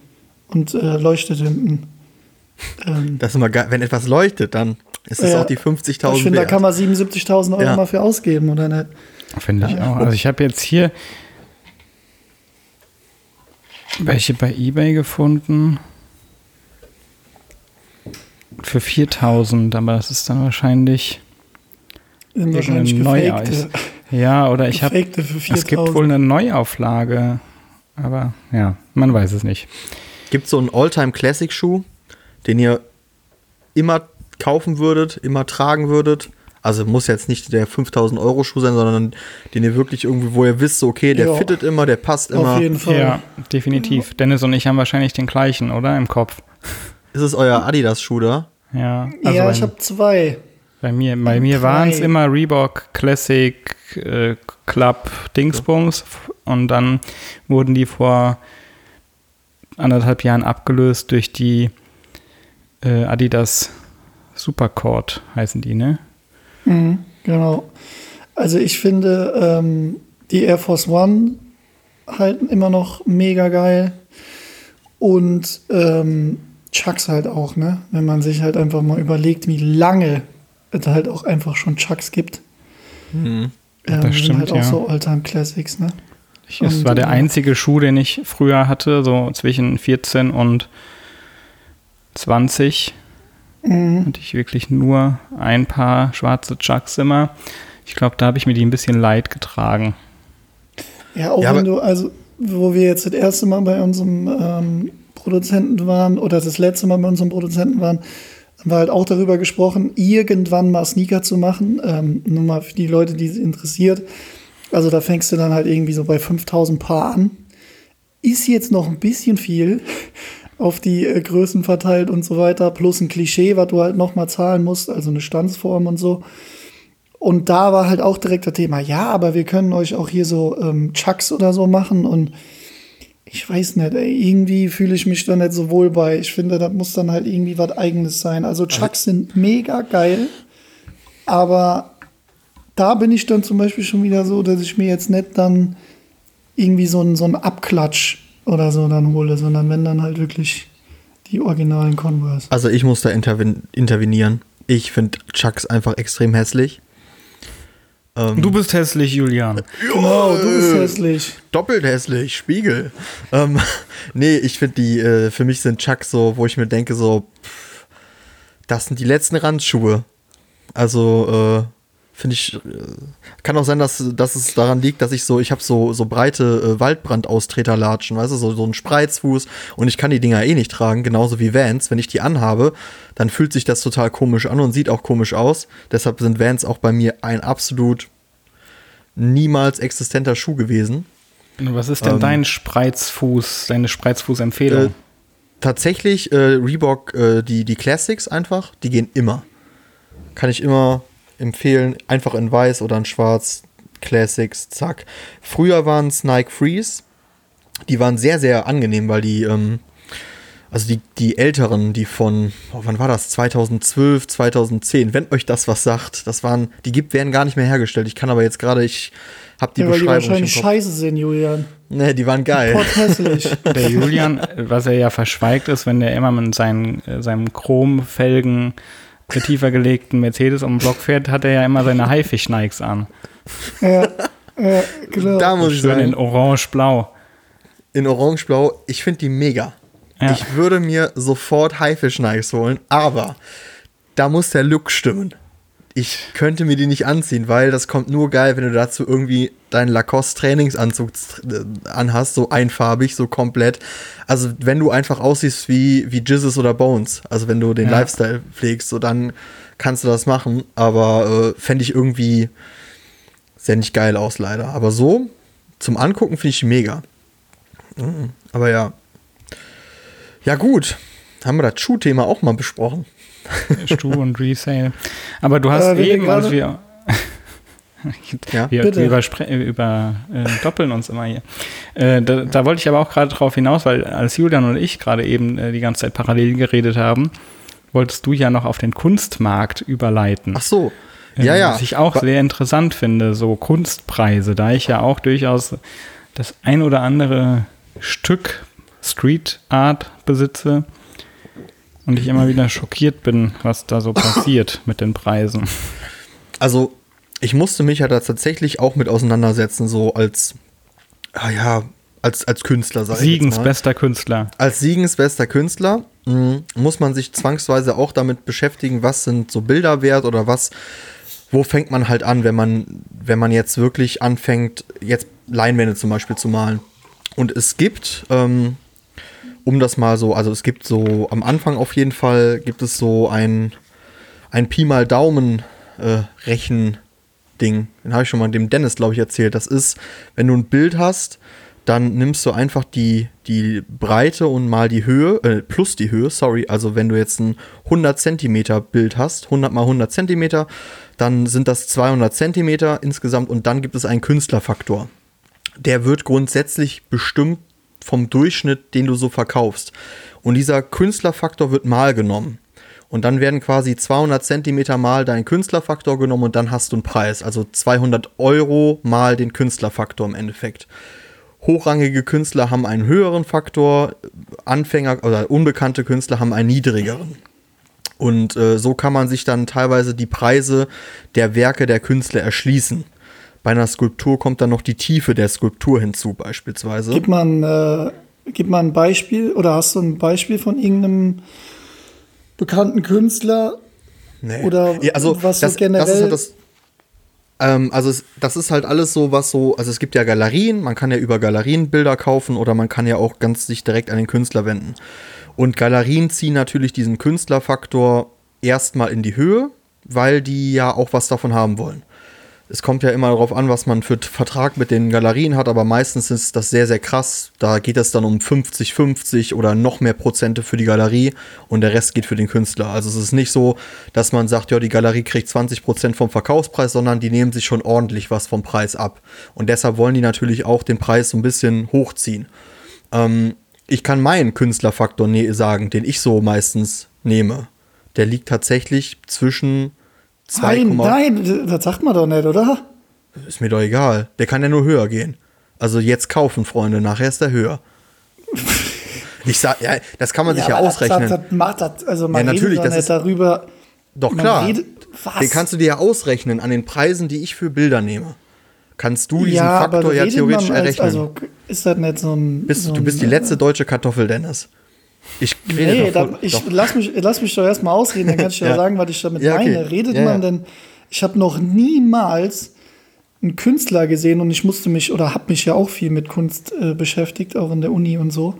und äh, leuchtet hinten. Ähm, Das ist immer geil. Wenn etwas leuchtet, dann ist es Ja. auch die 50.000 ich finde, da kann man 77.000 Euro Ja. mal für ausgeben, oder nicht? Finde ich auch. Also ich habe jetzt hier welche bei eBay gefunden. Für 4000, aber das ist dann wahrscheinlich Sind wahrscheinlich Neuaus. Ja, oder ich habe. Es gibt 4.000. wohl eine Neuauflage, aber ja, man weiß es nicht. Gibt so einen All-Time-Classic-Schuh, den ihr immer kaufen würdet, immer tragen würdet? Also muss jetzt nicht der 5000 Euro Schuh sein, sondern den ihr wirklich irgendwie, wo ihr wisst, so, okay, der Ja. fittet immer, der passt immer. Auf jeden Fall. Ja, definitiv. Dennis und ich haben wahrscheinlich den gleichen, oder? Im Kopf. Ist es euer Adidas-Schuh da? Ja, also ja, ich habe zwei. bei mir, bei mir waren es immer Reebok Classic äh, Club Dingsbums und dann wurden die vor anderthalb Jahren abgelöst durch die äh, Adidas Supercord heißen die, ne? Mhm, genau. Also ich finde, ähm, die Air Force One halten immer noch mega geil. Und ähm, Chucks halt auch, ne? Wenn man sich halt einfach mal überlegt, wie lange es halt auch einfach schon Chucks gibt. Ähm, Das stimmt, sind halt auch ja. so Alltime Classics, ne? Ich, es Und, war der äh, einzige Schuh, den ich früher hatte, so zwischen 14 und 20. Mhm. Hatte ich wirklich nur ein paar schwarze Chucks immer. Ich glaube, da habe ich mir die ein bisschen leid getragen. Ja, auch Ja, wenn aber- du, also, wo wir jetzt das erste Mal bei unserem ähm, Produzenten waren oder das letzte Mal bei unserem Produzenten waren, haben wir halt auch darüber gesprochen, irgendwann mal Sneaker zu machen. Ähm, nur mal für die Leute, die es interessiert. Also da fängst du dann halt irgendwie so bei 5000 Paar an. Ist jetzt noch ein bisschen viel auf die äh, Größen verteilt und so weiter, plus ein Klischee, was du halt noch mal zahlen musst, also eine Standsform und so. Und da war halt auch direkt das Thema, ja, aber wir können euch auch hier so ähm, Chucks oder so machen. Und ich weiß nicht, ey, irgendwie fühle ich mich da nicht so wohl bei. Ich finde, das muss dann halt irgendwie was Eigenes sein. Also Chucks sind mega geil, aber da bin ich dann zum Beispiel schon wieder so, dass ich mir jetzt nicht dann irgendwie so einen, so einen Abklatsch oder so dann hole, sondern wenn dann halt wirklich die originalen Converse. Also ich muss da interven intervenieren. Ich finde Chucks einfach extrem hässlich. Ähm, Du bist hässlich, Julian. Genau, du bist hässlich. doppelt hässlich, Spiegel. Ähm, nee, ich finde die, äh, für mich sind Chucks so, wo ich mir denke, so, pff, das sind die letzten Randschuhe. Also, äh, finde ich, äh, kann auch sein, dass, dass es daran liegt, dass ich so, ich habe so, so breite äh, Waldbrandaustreterlatschen, weißt du, so, so einen Spreizfuß und ich kann die Dinger eh nicht tragen, genauso wie Vans. Wenn ich die anhabe, dann fühlt sich das total komisch an und sieht auch komisch aus. Deshalb sind Vans auch bei mir ein absolut niemals existenter Schuh gewesen. Was ist denn Ähm, dein Spreizfuß, deine Spreizfuß-Empfehlung? Äh, tatsächlich äh, Reebok, äh, die, die Classics einfach, die gehen immer. Kann ich immer empfehlen. Einfach in weiß oder in schwarz. Classics, zack. Früher waren es Nike Freeze. Die waren sehr, sehr angenehm, weil die, ähm, also die, die älteren, die von, oh, wann war das? 2012, 2010, wenn euch das was sagt, das waren, die gibt, werden gar nicht mehr hergestellt. Ich kann aber jetzt gerade, ich habe die ja, weil die Beschreibung wahrscheinlich nicht im Kopf. scheiße sind, Julian. Nee, die waren geil. Hässlich. Der Julian, was er ja verschweigt ist, wenn der immer mit seinen, seinem Chromfelgen tiefer gelegten Mercedes um den Block fährt, hat er ja immer seine Haifisch-Nikes an. ja, ja, genau. Da muss ich Schön in sagen, orange-blau. in Orangeblau, ich finde die mega. Ja. Ich würde mir sofort Haifisch Nikes holen, aber da muss der Look stimmen. Ich könnte mir die nicht anziehen, weil das kommt nur geil, wenn du dazu irgendwie deinen Lacoste Trainingsanzug äh, anhast, so einfarbig, so komplett. Also wenn du einfach aussiehst wie, wie Jizzes oder Bones, also wenn du den Ja. Lifestyle pflegst, so dann kannst du das machen, aber äh, fände ich irgendwie sehr nicht geil aus, leider. Aber so, zum Angucken finde ich mega. Mhm. Aber ja. Ja, gut. Haben wir das Schuhthema auch mal besprochen. Stu und Resale. Aber du hast Äh, wir eben, als wir. Ja, wir bitte. wir überspre- äh, über, äh, doppeln uns immer hier. Äh, da, da wollte ich aber auch gerade drauf hinaus, weil als Julian und ich gerade eben äh, die ganze Zeit parallel geredet haben, wolltest du ja noch auf den Kunstmarkt überleiten. Ach so. Äh, Ja, ja. Was ich auch Wa- sehr interessant finde, so Kunstpreise, da ich ja auch durchaus das ein oder andere Stück Street Art besitze und ich immer wieder schockiert bin, was da so passiert mit den Preisen. Also, ich musste mich ja da tatsächlich auch mit auseinandersetzen, so als, ah ja, als, als Künstler, sag Siegens bester Künstler. Als Siegens bester Künstler mh, muss man sich zwangsweise auch damit beschäftigen, was sind so Bilder wert oder was, wo fängt man halt an, wenn man, wenn man jetzt wirklich anfängt, jetzt Leinwände zum Beispiel zu malen. Und es gibt, ähm, um das mal so, also es gibt so am Anfang auf jeden Fall gibt es so ein, ein Pi mal Daumen äh, Rechen Ding. Den habe ich schon mal dem Dennis, glaube ich, erzählt. Das ist, wenn du ein Bild hast, dann nimmst du einfach die, die Breite und mal die Höhe, äh, plus die Höhe, sorry. Also wenn du jetzt ein 100 Zentimeter Bild hast, 100 mal 100 Zentimeter, dann sind das 200 Zentimeter insgesamt und dann gibt es einen Künstlerfaktor. Der wird grundsätzlich bestimmt vom Durchschnitt, den du so verkaufst. Und dieser Künstlerfaktor wird mal genommen. Und dann werden quasi 200 Zentimeter mal dein Künstlerfaktor genommen und dann hast du einen Preis. Also 200 Euro mal den Künstlerfaktor im Endeffekt. Hochrangige Künstler haben einen höheren Faktor, Anfänger oder unbekannte Künstler haben einen niedrigeren. Und äh, so kann man sich dann teilweise die Preise der Werke der Künstler erschließen. Bei einer Skulptur kommt dann noch die Tiefe der Skulptur hinzu, beispielsweise. Gib mal, ein, äh, gib mal ein Beispiel oder hast du ein Beispiel von irgendeinem bekannten Künstler? Nee. Oder ja, also was so das, generell- Das ist halt das, ähm, also es, das ist halt alles so, was so, also es gibt ja Galerien, man kann ja über Galerien Bilder kaufen oder man kann ja auch ganz sich direkt an den Künstler wenden. Und Galerien ziehen natürlich diesen Künstlerfaktor erstmal in die Höhe, weil die ja auch was davon haben wollen. Es kommt ja immer darauf an, was man für Vertrag mit den Galerien hat, aber meistens ist das sehr, sehr krass. Da geht es dann um 50, 50 oder noch mehr Prozente für die Galerie und der Rest geht für den Künstler. Also es ist nicht so, dass man sagt, ja, die Galerie kriegt 20 Prozent vom Verkaufspreis, sondern die nehmen sich schon ordentlich was vom Preis ab. Und deshalb wollen die natürlich auch den Preis so ein bisschen hochziehen. Ähm, ich kann meinen Künstlerfaktor ne sagen, den ich so meistens nehme. Der liegt tatsächlich zwischen 2, Nein, nein, das sagt man doch nicht, oder? ist mir doch egal. Der kann ja nur höher gehen. Also jetzt kaufen, Freunde, nachher ist er höher. Ich sag, ja, das kann man sich ja ausrechnen. Das, das macht das, also man Ja, natürlich, das ist- darüber. Doch klar. redet- was? Den kannst du dir ja ausrechnen an den Preisen, die ich für Bilder nehme. Kannst du diesen ja, Faktor ja theoretisch als, errechnen. Also ist das nicht so ein. bist, so du bist die ein, letzte deutsche Kartoffel, Dennis. Ich rede Nee, doch, da, ich, lass, mich, lass mich doch erstmal ausreden, dann kann ich Ja. sagen, was ich damit Ja, okay. meine. Redet Ja, man denn, ich habe noch niemals einen Künstler gesehen und ich musste mich oder habe mich ja auch viel mit Kunst äh, beschäftigt, auch in der Uni und so,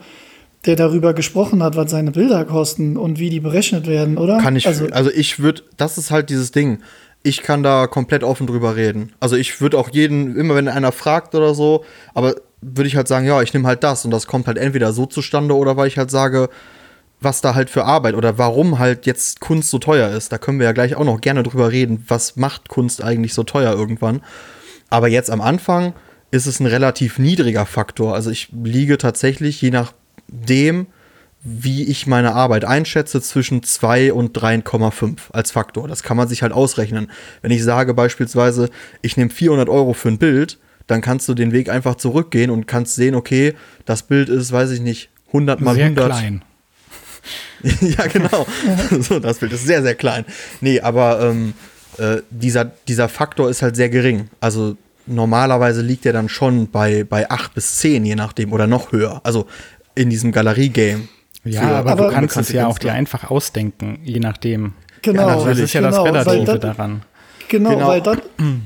der darüber gesprochen hat, was seine Bilder kosten und wie die berechnet werden, oder? Kann ich, also, also, ich würde, das ist halt dieses Ding. Ich kann da komplett offen drüber reden. Also ich würde auch jeden, immer wenn einer fragt oder so, aber würde ich halt sagen, ja, ich nehme halt das und das kommt halt entweder so zustande oder weil ich halt sage, was da halt für Arbeit oder warum halt jetzt Kunst so teuer ist. Da können wir ja gleich auch noch gerne drüber reden, was macht Kunst eigentlich so teuer irgendwann. Aber jetzt am Anfang ist es ein relativ niedriger Faktor. Also ich liege tatsächlich, je nachdem, wie ich meine Arbeit einschätze, zwischen 2 und 3,5 als Faktor. Das kann man sich halt ausrechnen. Wenn ich sage beispielsweise, ich nehme 400 Euro für ein Bild, dann kannst du den Weg einfach zurückgehen und kannst sehen, okay, das Bild ist, weiß ich nicht, 100 mal Sehr 100. klein. ja, genau. so, das Bild ist sehr, sehr klein. Nee, aber ähm, äh, dieser, dieser Faktor ist halt sehr gering. Also normalerweise liegt er dann schon bei, bei 8 bis 10, je nachdem, oder noch höher. Also in diesem Galerie-Game. Ja, Für aber, aber du kannst es ja auch dir einfach ausdenken, je nachdem. genau, Also das ist ja das genau, weil Relative das- daran. Genau, Genau. weil das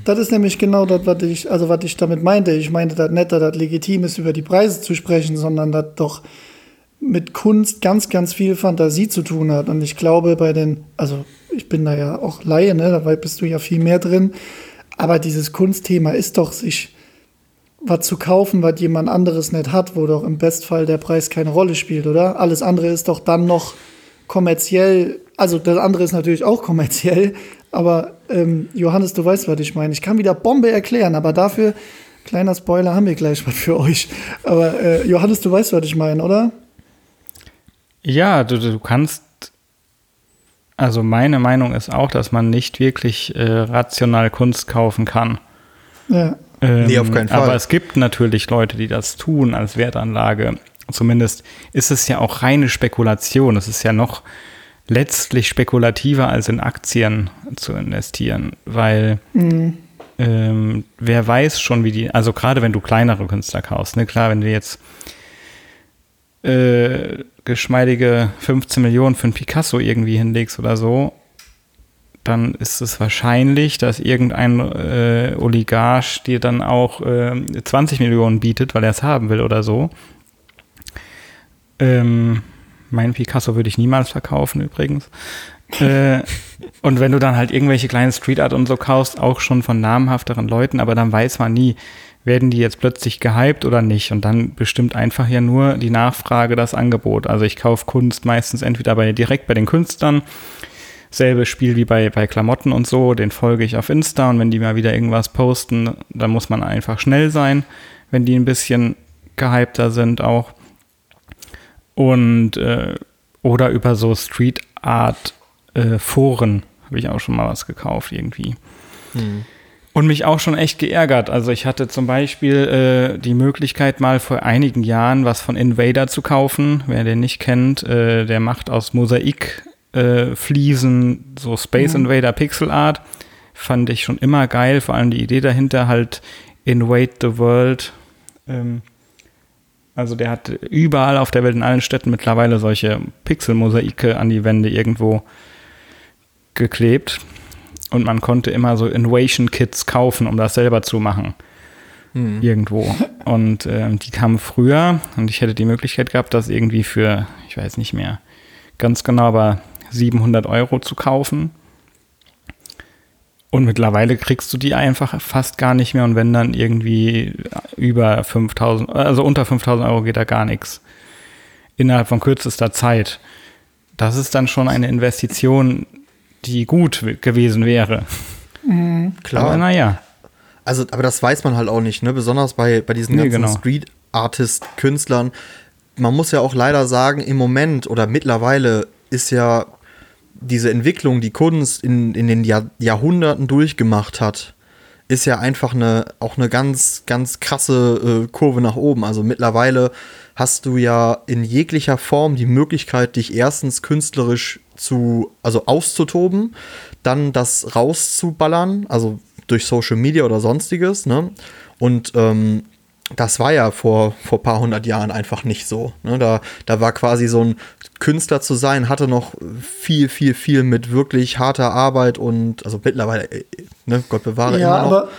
das ist nämlich genau das, was ich, also was ich damit meinte. Ich meinte das nicht, dass das legitim ist, über die Preise zu sprechen, sondern das doch mit Kunst ganz, ganz viel Fantasie zu tun hat. Und ich glaube, bei den, also ich bin da ja auch Laie, ne? Dabei bist du ja viel mehr drin. Aber dieses Kunstthema ist doch, sich was zu kaufen, was jemand anderes nicht hat, wo doch im Bestfall der Preis keine Rolle spielt, oder? Alles andere ist doch dann noch kommerziell, also das andere ist natürlich auch kommerziell, aber ähm, Johannes, du weißt, was ich meine. Ich kann wieder Bombe erklären, aber dafür, kleiner Spoiler, haben wir gleich was für euch. Aber äh, Johannes, du weißt, was ich meine, oder? Ja, du, du kannst. Also meine Meinung ist auch, dass man nicht wirklich äh, rational Kunst kaufen kann. Ja. Ähm, Nee, auf keinen Fall. Aber es gibt natürlich Leute, die das tun als Wertanlage. Zumindest ist es ja auch reine Spekulation. Es ist ja noch letztlich spekulativer als in Aktien zu investieren, weil ähm, wer weiß schon, wie die, also gerade wenn du kleinere Künstler kaufst, ne, klar, wenn du jetzt äh, geschmeidige 15 Millionen für ein Picasso irgendwie hinlegst oder so, dann ist es wahrscheinlich, dass irgendein äh, Oligarch dir dann auch äh, 20 Millionen bietet, weil er es haben will oder so. Ähm, mein Picasso würde ich niemals verkaufen übrigens. äh, und wenn du dann halt irgendwelche kleine Street Art und so kaufst, auch schon von namhafteren Leuten, aber dann weiß man nie, werden die jetzt plötzlich gehypt oder nicht. Und dann bestimmt einfach ja nur die Nachfrage das Angebot. Also ich kaufe Kunst meistens entweder bei, direkt bei den Künstlern, selbe Spiel wie bei, bei Klamotten und so, den folge ich auf Insta und wenn die mal wieder irgendwas posten, dann muss man einfach schnell sein, wenn die ein bisschen gehypter sind auch. Und äh, oder über so Street Art äh, Foren habe ich auch schon mal was gekauft irgendwie. Und mich auch schon echt geärgert. Also ich hatte zum Beispiel äh, die Möglichkeit mal vor einigen Jahren was von Invader zu kaufen. Wer den nicht kennt, äh, der macht aus Mosaik äh, Fliesen so Space Invader Pixel Art. Fand ich schon immer geil. Vor allem die Idee dahinter halt Invade the World. Ähm, also der hat überall auf der Welt in allen Städten mittlerweile solche Pixelmosaike an die Wände irgendwo geklebt. Und man konnte immer so Innovation-Kits kaufen, um das selber zu machen. Irgendwo. Und ähm, die kamen früher und ich hätte die Möglichkeit gehabt, das irgendwie für, ich weiß nicht mehr, ganz genau, aber 700 Euro zu kaufen. Und mittlerweile kriegst du die einfach fast gar nicht mehr und wenn dann irgendwie über 5000, also unter 5000 Euro geht da gar nichts. Innerhalb von kürzester Zeit. Das ist dann schon eine Investition, die gut gewesen wäre. Klar. Aber naja. Also, aber das weiß man halt auch nicht, ne? Besonders bei, bei diesen Nee, ganzen genau. Street-Artist-Künstlern. Man muss ja auch leider sagen, im Moment oder mittlerweile ist ja diese Entwicklung, die Kunst in, in den Jahr, Jahrhunderten durchgemacht hat, ist ja einfach eine, auch eine ganz, ganz krasse äh, Kurve nach oben. Also mittlerweile hast du ja in jeglicher Form die Möglichkeit, dich erstens künstlerisch zu, also auszutoben, dann das rauszuballern, also durch Social Media oder sonstiges, ne? Und ähm, das war ja vor, vor ein paar hundert Jahren einfach nicht so. Ne? Da, da war quasi so ein Künstler zu sein, hatte noch viel, viel, viel mit wirklich harter Arbeit und, also mittlerweile, äh, ne, Gott bewahre Ja, immer noch. aber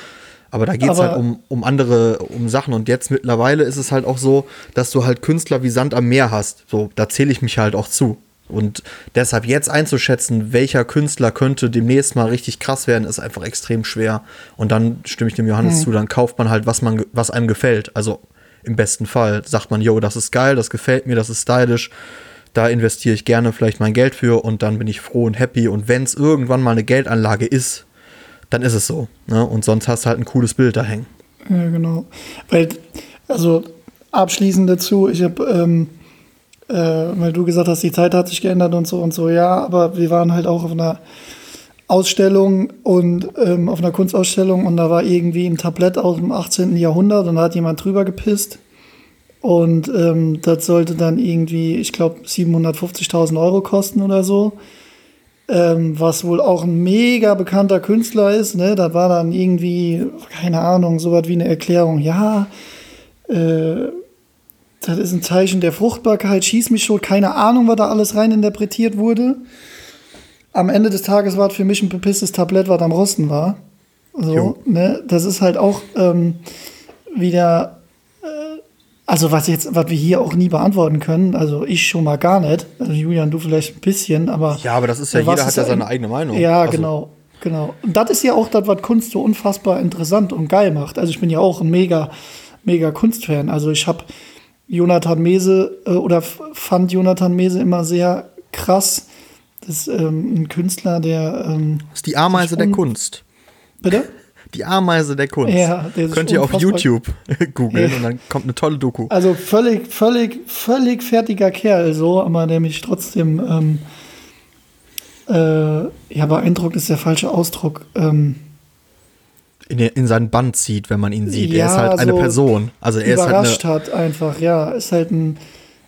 Aber da geht es halt um, um andere, um Sachen. Und jetzt mittlerweile ist es halt auch so, dass du halt Künstler wie Sand am Meer hast. So, da zähle ich mich halt auch zu. Und deshalb jetzt einzuschätzen, welcher Künstler könnte demnächst mal richtig krass werden, ist einfach extrem schwer. Und dann stimme ich dem Johannes zu, dann kauft man halt, was, man, was einem gefällt. Also im besten Fall sagt man, yo, das ist geil, das gefällt mir, das ist stylisch. Da investiere ich gerne vielleicht mein Geld für und dann bin ich froh und happy. Und wenn es irgendwann mal eine Geldanlage ist, dann ist es so. Ne? Und sonst hast du halt ein cooles Bild da hängen. Ja, genau. Weil, also abschließend dazu, ich habe, ähm, äh, weil du gesagt hast, die Zeit hat sich geändert und so und so, ja, aber wir waren halt auch auf einer Ausstellung und ähm, auf einer Kunstausstellung und da war irgendwie ein Tablett aus dem 18. Jahrhundert und da hat jemand drüber gepisst. Und ähm, das sollte dann irgendwie, ich glaube, 750.000 Euro kosten oder so. Ähm, was wohl auch ein mega bekannter Künstler ist, ne? Da war dann irgendwie, keine Ahnung, so was wie eine Erklärung, ja, äh, das ist ein Zeichen der Fruchtbarkeit, schieß mich schon, keine Ahnung, was da alles rein interpretiert wurde. am Ende des Tages war es für mich ein bepisstes Tablett, was am Rosten war. So, Jo. ne? Das ist halt auch ähm, wieder, äh, also was jetzt, was wir hier auch nie beantworten können, also ich schon mal gar nicht, also Julian, du vielleicht ein bisschen, aber Ja, aber das ist ja, jeder hat ja ein- seine eigene Meinung. ja, Also, genau, genau. Und das ist ja auch das, was Kunst so unfassbar interessant und geil macht. Also ich bin ja auch ein mega, mega Kunstfan. Also ich habe Jonathan Mese äh, oder fand Jonathan Mese immer sehr krass. Das ist ähm, ein Künstler, der ähm, Das ist die Ameise der un- Kunst. bitte? Die Ameise der Kunst. Ja, der Könnt ihr auf YouTube googeln Ja. und dann kommt eine tolle Doku. Also völlig, völlig, völlig fertiger Kerl, so, aber der mich trotzdem, ähm, äh, ja, beeindruckt ist der falsche Ausdruck. Ähm, In, den- in seinen Band zieht, wenn man ihn sieht. er Ja, ist halt eine so Person. Also er ist halt überrascht eine, hat einfach, ja, ist halt ein,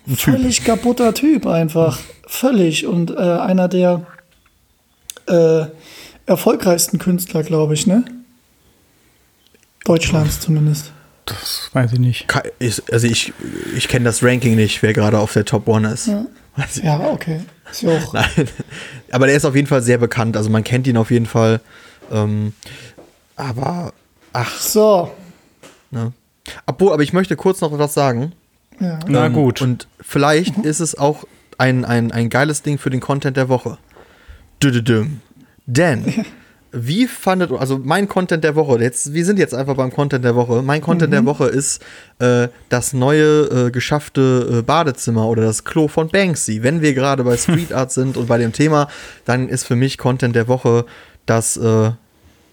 ein Typ. völlig kaputter Typ einfach, völlig und äh, einer der äh, erfolgreichsten Künstler, glaube ich, ne? Deutschlands zumindest. Das weiß ich nicht. Also ich, ich kenne das Ranking nicht, wer gerade auf der Top One ist. Ich- Ja, okay. Ist ja auch. Nein. Aber der ist auf jeden Fall sehr bekannt. Also man kennt ihn auf jeden Fall. Ähm, aber, ach, So. ne. Obwohl, aber ich möchte kurz noch was sagen. Ja. Na Ähm, gut. Und vielleicht ist es auch ein, ein, ein geiles Ding für den Content der Woche. Düdüdüm. Denn, wie fandet ihr, also mein Content der Woche, jetzt, wir sind jetzt einfach beim Content der Woche. Mein Content der Woche ist äh, das neue äh, geschaffte äh, Badezimmer oder das Klo von Banksy. Wenn wir gerade bei Street Art sind und bei dem Thema, dann ist für mich Content der Woche das äh,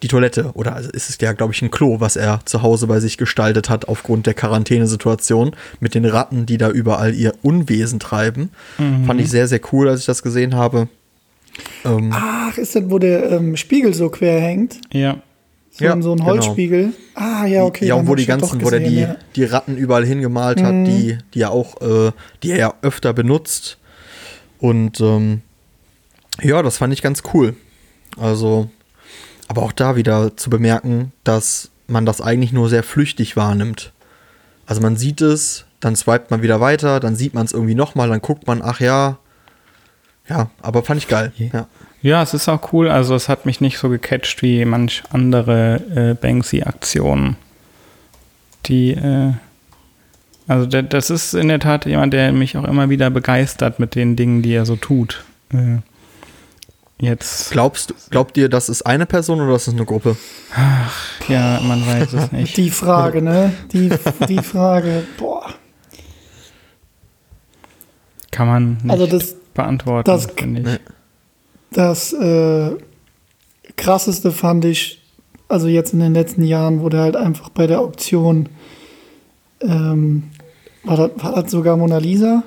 die Toilette oder also ist es ja, glaube ich, ein Klo, was er zu Hause bei sich gestaltet hat aufgrund der Quarantänesituation mit den Ratten, die da überall ihr Unwesen treiben. Fand ich sehr, sehr cool, als ich das gesehen habe. Ähm, Ach, ist das, wo der ähm, Spiegel so quer hängt? Ja. So, Ja, ein- so ein genau. Holzspiegel. Ah, ja, okay. ja, und wo die ganzen, doch wo der gesehen, die, ja. Mhm. die Ratten überall hingemalt hat, die, die er auch, äh, die er ja öfter benutzt. Und ähm, ja, das fand ich ganz cool. Also, aber auch da wieder zu bemerken, dass man das eigentlich nur sehr flüchtig wahrnimmt. Also man sieht es, dann swipet man wieder weiter, dann sieht man es irgendwie nochmal, dann guckt man, ach ja. Ja, aber fand ich geil. Ja. Ja, es ist auch cool. Also es hat mich nicht so gecatcht wie manch andere äh, Banksy-Aktionen. Die, äh, also das ist in der Tat jemand, der mich auch immer wieder begeistert mit den Dingen, die er so tut. Äh, jetzt, Glaubst, glaubt ihr, das ist eine Person oder das ist eine Gruppe? ja, man weiß es nicht. Die Frage, ne? Die, die Frage, boah. Kann man nicht Also das, beantworten, das- finde ich. ne. das äh, krasseste fand ich, also jetzt in den letzten Jahren, wurde halt einfach bei der Auktion, ähm, war, das, war das sogar Mona Lisa?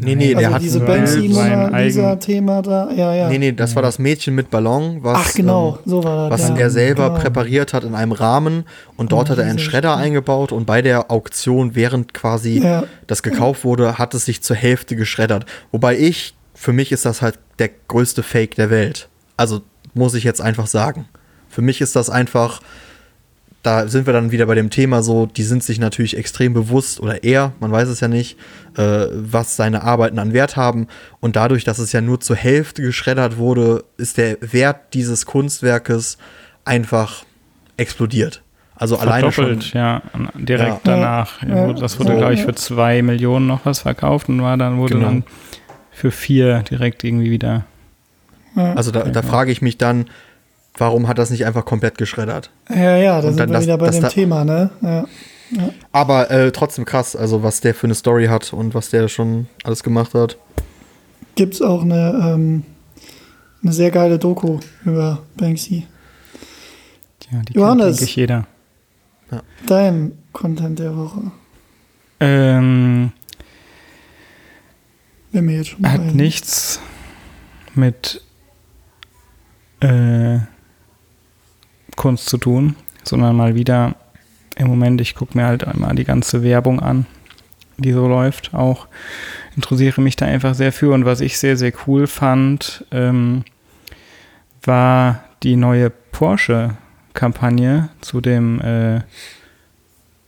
Nee, nee, der also hat diese Banksy Mona Lisa-Thema da, ja, ja. Nee, nee, das war das Mädchen mit Ballon, was, Ach genau, ähm, so war das. was ja. er selber genau. präpariert hat in einem Rahmen und dort Oh, hat er einen Schredder Schredder. eingebaut und bei der Auktion, während quasi Ja. das gekauft wurde, hat es sich zur Hälfte geschreddert. Wobei ich, für mich ist das halt der größte Fake der Welt. Also muss ich jetzt einfach sagen. Für mich ist das einfach, da sind wir dann wieder bei dem Thema so, die sind sich natürlich extrem bewusst oder er, man weiß es ja nicht, äh, was seine Arbeiten an Wert haben. Und dadurch, dass es ja nur zur Hälfte geschreddert wurde, ist der Wert dieses Kunstwerkes einfach explodiert. Also alleine schon. Verdoppelt, ja, direkt Ja. danach. Ja, ja. Das wurde, So, glaube ich, für zwei Millionen noch was verkauft und war dann, wurde Genau. dann für vier direkt irgendwie wieder. Also da, da frage ich mich dann, warum hat das nicht einfach komplett geschreddert? Ja, ja, da sind dann wir das- wieder bei das dem da- Thema, ne? Ja. Aber äh, trotzdem krass, also was der für eine Story hat und was der schon alles gemacht hat. Gibt es auch eine, ähm, eine sehr geile Doku über Banksy. Ja, die Johannes. kennt, denke ich, jeder. Dein Content der Woche. Ähm, Wenn mir jetzt schon hat ein- nichts mit äh, Kunst zu tun, sondern mal wieder im Moment, ich gucke mir halt einmal die ganze Werbung an, die so läuft, auch interessiere mich da einfach sehr für und was ich sehr, sehr cool fand, ähm, war die neue Porsche-Kampagne zu dem äh,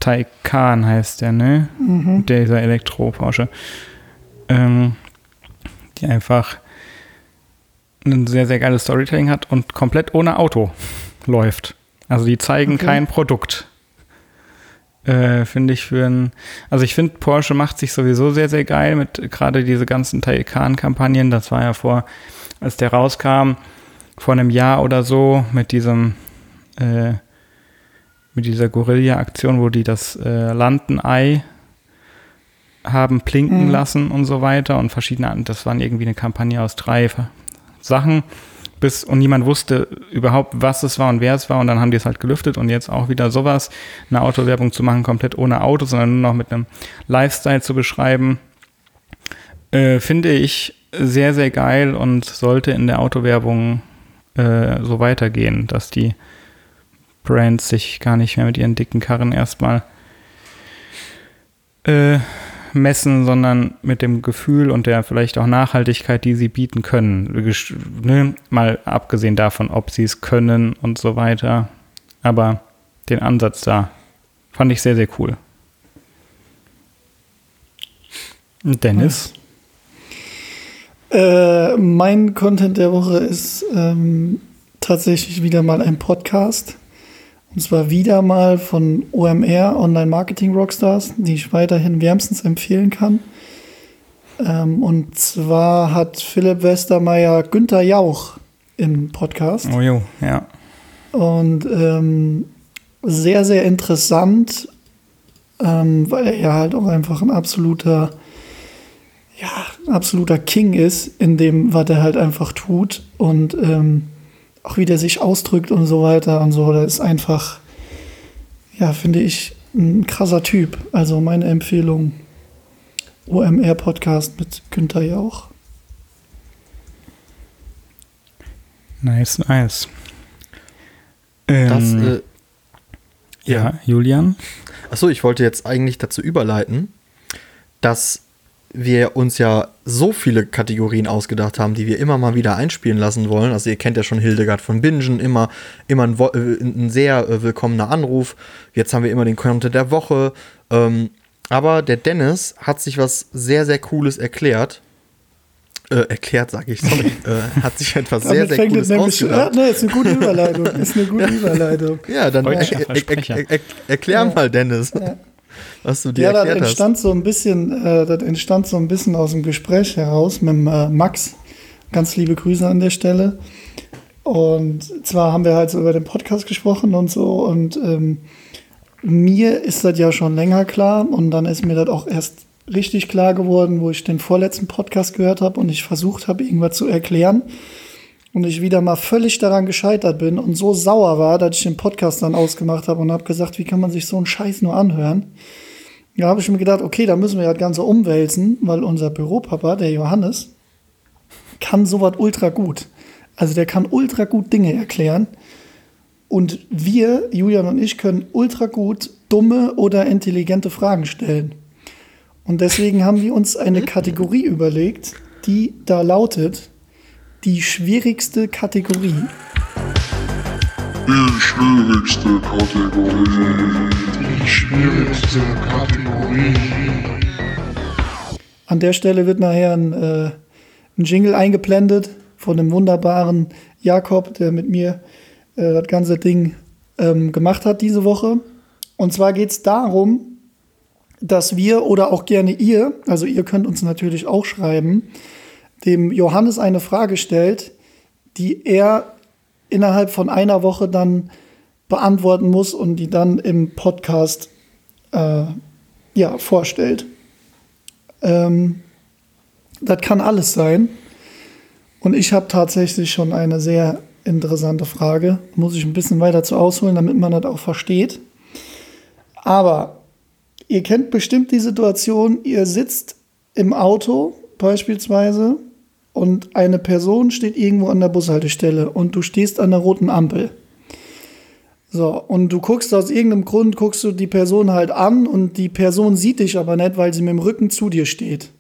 Taycan heißt der, ne? Mhm. dieser Elektro-Porsche, ähm, die einfach ein sehr, sehr geiles Storytelling hat und komplett ohne Auto läuft. Also die zeigen Okay. kein Produkt. Äh, finde ich für ein, also ich finde Porsche macht sich sowieso sehr, sehr geil mit gerade diese ganzen Taycan-Kampagnen. Das war ja vor, als der rauskam, vor einem Jahr oder so mit diesem, äh, mit dieser Gorilla-Aktion, wo die das äh, Landenei haben plinken Mhm. lassen und so weiter und verschiedene, das waren irgendwie eine Kampagne aus drei Sachen, bis und niemand wusste überhaupt, was es war und wer es war und dann haben die es halt gelüftet und jetzt auch wieder sowas, eine Autowerbung zu machen, komplett ohne Auto, sondern nur noch mit einem Lifestyle zu beschreiben, äh, finde ich sehr, sehr geil und sollte in der Autowerbung äh, so weitergehen, dass die Brands sich gar nicht mehr mit ihren dicken Karren erstmal äh, messen, sondern mit dem Gefühl und der vielleicht auch Nachhaltigkeit, die sie bieten können. Ne? Mal abgesehen davon, ob sie es können und so weiter. Aber den Ansatz da fand ich sehr, sehr cool. Dennis? Äh, mein Content der Woche ist ähm, tatsächlich wieder mal ein Podcast. Und zwar wieder mal von OMR, Online Marketing Rockstars, die ich weiterhin wärmstens empfehlen kann. Ähm, und zwar hat Philipp Westermeier Günther Jauch im Podcast. Oh jo, ja. Und ähm, sehr, sehr interessant, ähm, weil er ja halt auch einfach ein absoluter, ja, ein absoluter King ist in dem, was er halt einfach tut. Und ähm, auch wie der sich ausdrückt und so weiter und so. Das ist einfach, ja, finde ich, ein krasser Typ. Also meine Empfehlung, OMR-Podcast mit Günther Jauch. Nice, nice. Das, Ähm, äh, ja, Julian? Achso, ich wollte jetzt eigentlich dazu überleiten, dass wir uns ja so viele Kategorien ausgedacht haben, die wir immer mal wieder einspielen lassen wollen. Also ihr kennt ja schon Hildegard von Bingen, immer, immer ein, äh, ein sehr äh, willkommener Anruf. Jetzt haben wir immer den Content der Woche. Ähm, aber der Dennis hat sich was sehr, sehr Cooles erklärt. Äh, erklärt, sage ich, sorry. äh, hat sich etwas sehr, sehr Cooles ausgedacht. Ja, ne, ist eine gute Überleitung. Ist eine gute Überleitung. Ja, dann er, er, er, er, er, erklär mal, Dennis, was du dir Ja, das erklärt hast. entstand so ein bisschen, äh, das entstand so ein bisschen aus dem Gespräch heraus mit dem, äh, Max. Ganz liebe Grüße an der Stelle. Und zwar haben wir halt so über den Podcast gesprochen und so. Und ähm, mir ist das ja schon länger klar. Und dann ist mir das auch erst richtig klar geworden, wo ich den vorletzten Podcast gehört habe und ich versucht habe, irgendwas zu erklären. Und ich wieder mal völlig daran gescheitert bin und so sauer war, dass ich den Podcast dann ausgemacht habe und habe gesagt, wie kann man sich so einen Scheiß nur anhören? Ja, habe ich mir gedacht, okay, da müssen wir ja das Ganze umwälzen, weil unser Büropapa, der Johannes, kann sowas ultra gut. Also der kann ultra gut Dinge erklären. Und wir, Julian und ich, können ultra gut dumme oder intelligente Fragen stellen. Und deswegen haben wir uns eine Kategorie überlegt, die da lautet, die schwierigste Kategorie. Die schwierigste Kategorie. Die schwierigste Kategorie. An der Stelle wird nachher ein, äh, ein Jingle eingeblendet von dem wunderbaren Jakob, der mit mir äh, das ganze Ding ähm, gemacht hat diese Woche. Und zwar geht es darum, dass wir oder auch gerne ihr, also ihr könnt uns natürlich auch schreiben, dem Johannes eine Frage stellt, die er innerhalb von einer Woche dann beantworten muss und die dann im Podcast äh, ja, vorstellt. Ähm, das kann alles sein. Und ich habe tatsächlich schon eine sehr interessante Frage. Muss ich ein bisschen weiter zu ausholen, damit man das auch versteht. Aber ihr kennt bestimmt die Situation, ihr sitzt im Auto beispielsweise und eine Person steht irgendwo an der Bushaltestelle und du stehst an der roten Ampel. So, und du guckst aus irgendeinem Grund, guckst du die Person halt an und die Person sieht dich aber nicht, weil sie mit dem Rücken zu dir steht.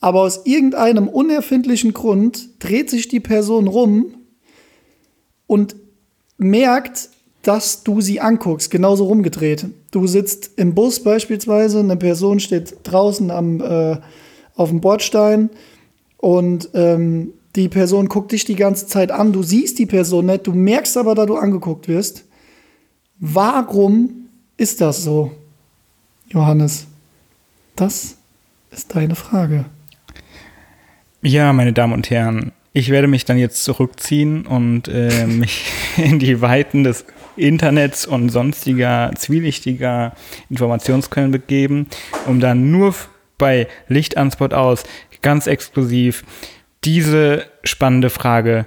Aber aus irgendeinem unerfindlichen Grund dreht sich die Person rum und merkt, dass du sie anguckst, genauso rumgedreht. Du sitzt im Bus beispielsweise, eine Person steht draußen am, äh, auf dem Bordstein und ähm, die Person guckt dich die ganze Zeit an, du siehst die Person nicht, du merkst aber, da du angeguckt wirst. Warum ist das so, Johannes? Das ist deine Frage. Ja, meine Damen und Herren, ich werde mich dann jetzt zurückziehen und äh, mich in die Weiten des Internets und sonstiger zwielichtiger Informationsquellen begeben, um dann nur bei Licht an Spot aus ganz exklusiv diese spannende Frage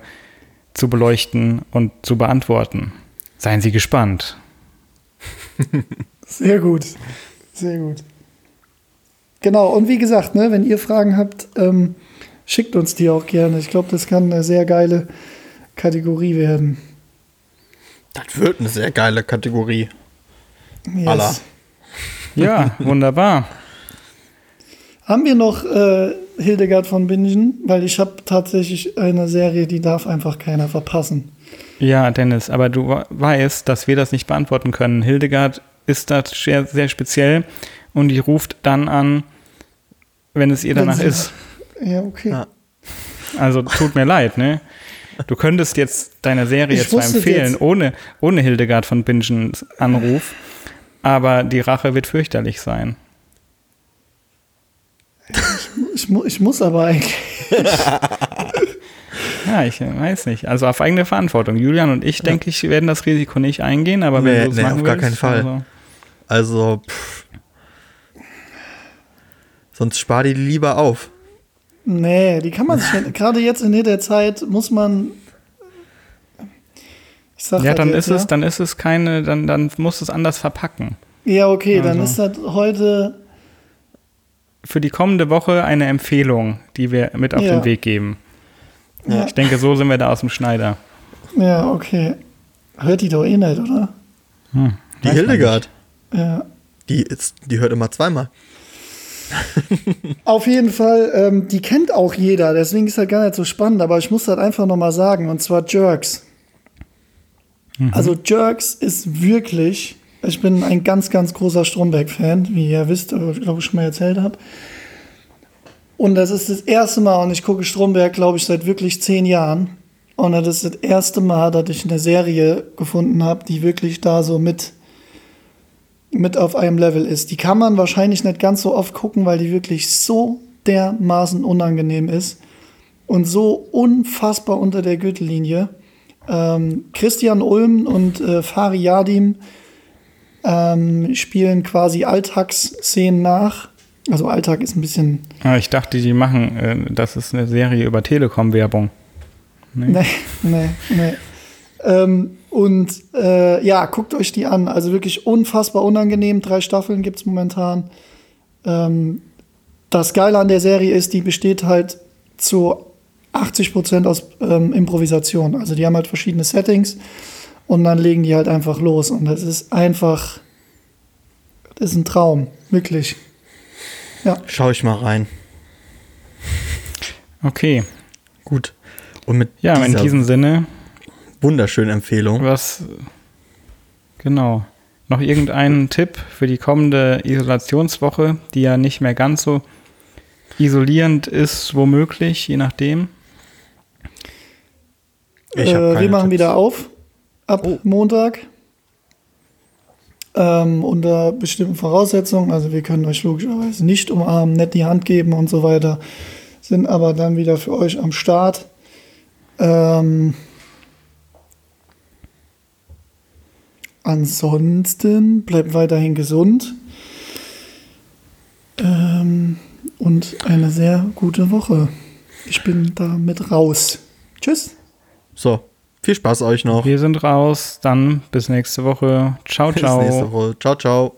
zu beleuchten und zu beantworten. Seien Sie gespannt. Sehr gut. Sehr gut. Genau, und wie gesagt, ne, wenn ihr Fragen habt, ähm, schickt uns die auch gerne. Ich glaube, das kann eine sehr geile Kategorie werden. Das wird eine sehr geile Kategorie. Yes. Allah. Ja, wunderbar. Haben wir noch äh, Hildegard von Bingen? Weil ich habe tatsächlich eine Serie, die darf einfach keiner verpassen. Ja, Dennis, aber du we- weißt, dass wir das nicht beantworten können. Hildegard ist da sehr, sehr speziell und die ruft dann an, wenn es ihr danach ist. Ja, okay. Ja. Also tut mir leid, ne? Du könntest jetzt deine Serie Ich zwar empfehlen, jetzt- ohne, ohne Hildegard von Bingens Anruf, aber die Rache wird fürchterlich sein. Ich, mu ich muss aber eigentlich. Ja, ich weiß nicht. Also auf eigene Verantwortung. Julian und ich, denke ich, werden das Risiko nicht eingehen, aber Nee, wenn du es nee, machen auf gar willst, keinen Fall. Also, Also, pff. Sonst spar die lieber auf. Nee, die kann man sich gerade jetzt in der Zeit muss man. Ich sag ja, halt dann jetzt, ist es, dann ist es keine, dann, dann musst du es anders verpacken. Ja, okay, dann Also. ist das heute. Für die kommende Woche eine Empfehlung, die wir mit auf Ja. den Weg geben. Ja, Ich denke, so sind wir da aus dem Schneider. ja, okay. Hört die doch eh nicht, oder? Die Weiß man Hildegard, Ja. die, ist, die hört immer zweimal. Auf jeden Fall, ähm, die kennt auch jeder, deswegen ist das gar nicht so spannend, aber ich muss das einfach nochmal sagen, und zwar Jerks. Also Jerks ist wirklich, ich bin ein ganz, ganz großer Stromberg-Fan, wie ihr wisst, oder ich glaube, ich schon mal erzählt habe. Und das ist das erste Mal, und ich gucke Stromberg, glaube ich, seit wirklich zehn Jahren. Und das ist das erste Mal, dass ich eine Serie gefunden habe, die wirklich da so mit mit auf einem Level ist. Die kann man wahrscheinlich nicht ganz so oft gucken, weil die wirklich so dermaßen unangenehm ist und so unfassbar unter der Gürtellinie. Ähm, Christian Ulm und äh, Fari Yadim ähm, spielen quasi Alltagsszenen nach. Also Alltag ist ein bisschen Aber ich dachte, die machen, äh, das ist eine Serie über Telekom-Werbung. Nee, nee, nee. Ähm, und äh, ja, guckt euch die an. Also wirklich unfassbar unangenehm. Drei Staffeln gibt es momentan. Ähm, das Geile an der Serie ist, die besteht halt zu 80 Prozent aus ähm, Improvisation. Also die haben halt verschiedene Settings und dann legen die halt einfach los. Und das ist einfach, das ist ein Traum, wirklich. Schau ich mal rein. Okay. Gut. Und mit Ja, in diesem Sinne, wunderschönen Empfehlung. was, genau. Noch irgendeinen Tipp für die kommende Isolationswoche, die ja nicht mehr ganz so isolierend ist, womöglich, je nachdem. Äh, wir machen Tipps. wieder auf ab Montag. Ähm, unter bestimmten Voraussetzungen. Also wir können euch logischerweise nicht umarmen, nicht die Hand geben und so weiter. Sind aber dann wieder für euch am Start. Ähm, ansonsten bleibt weiterhin gesund. Ähm, und eine sehr gute Woche. Ich bin damit raus. Tschüss. So, viel Spaß euch noch. Wir sind raus, dann bis nächste Woche. Ciao, Bis ciao. nächste Woche. Ciao, ciao.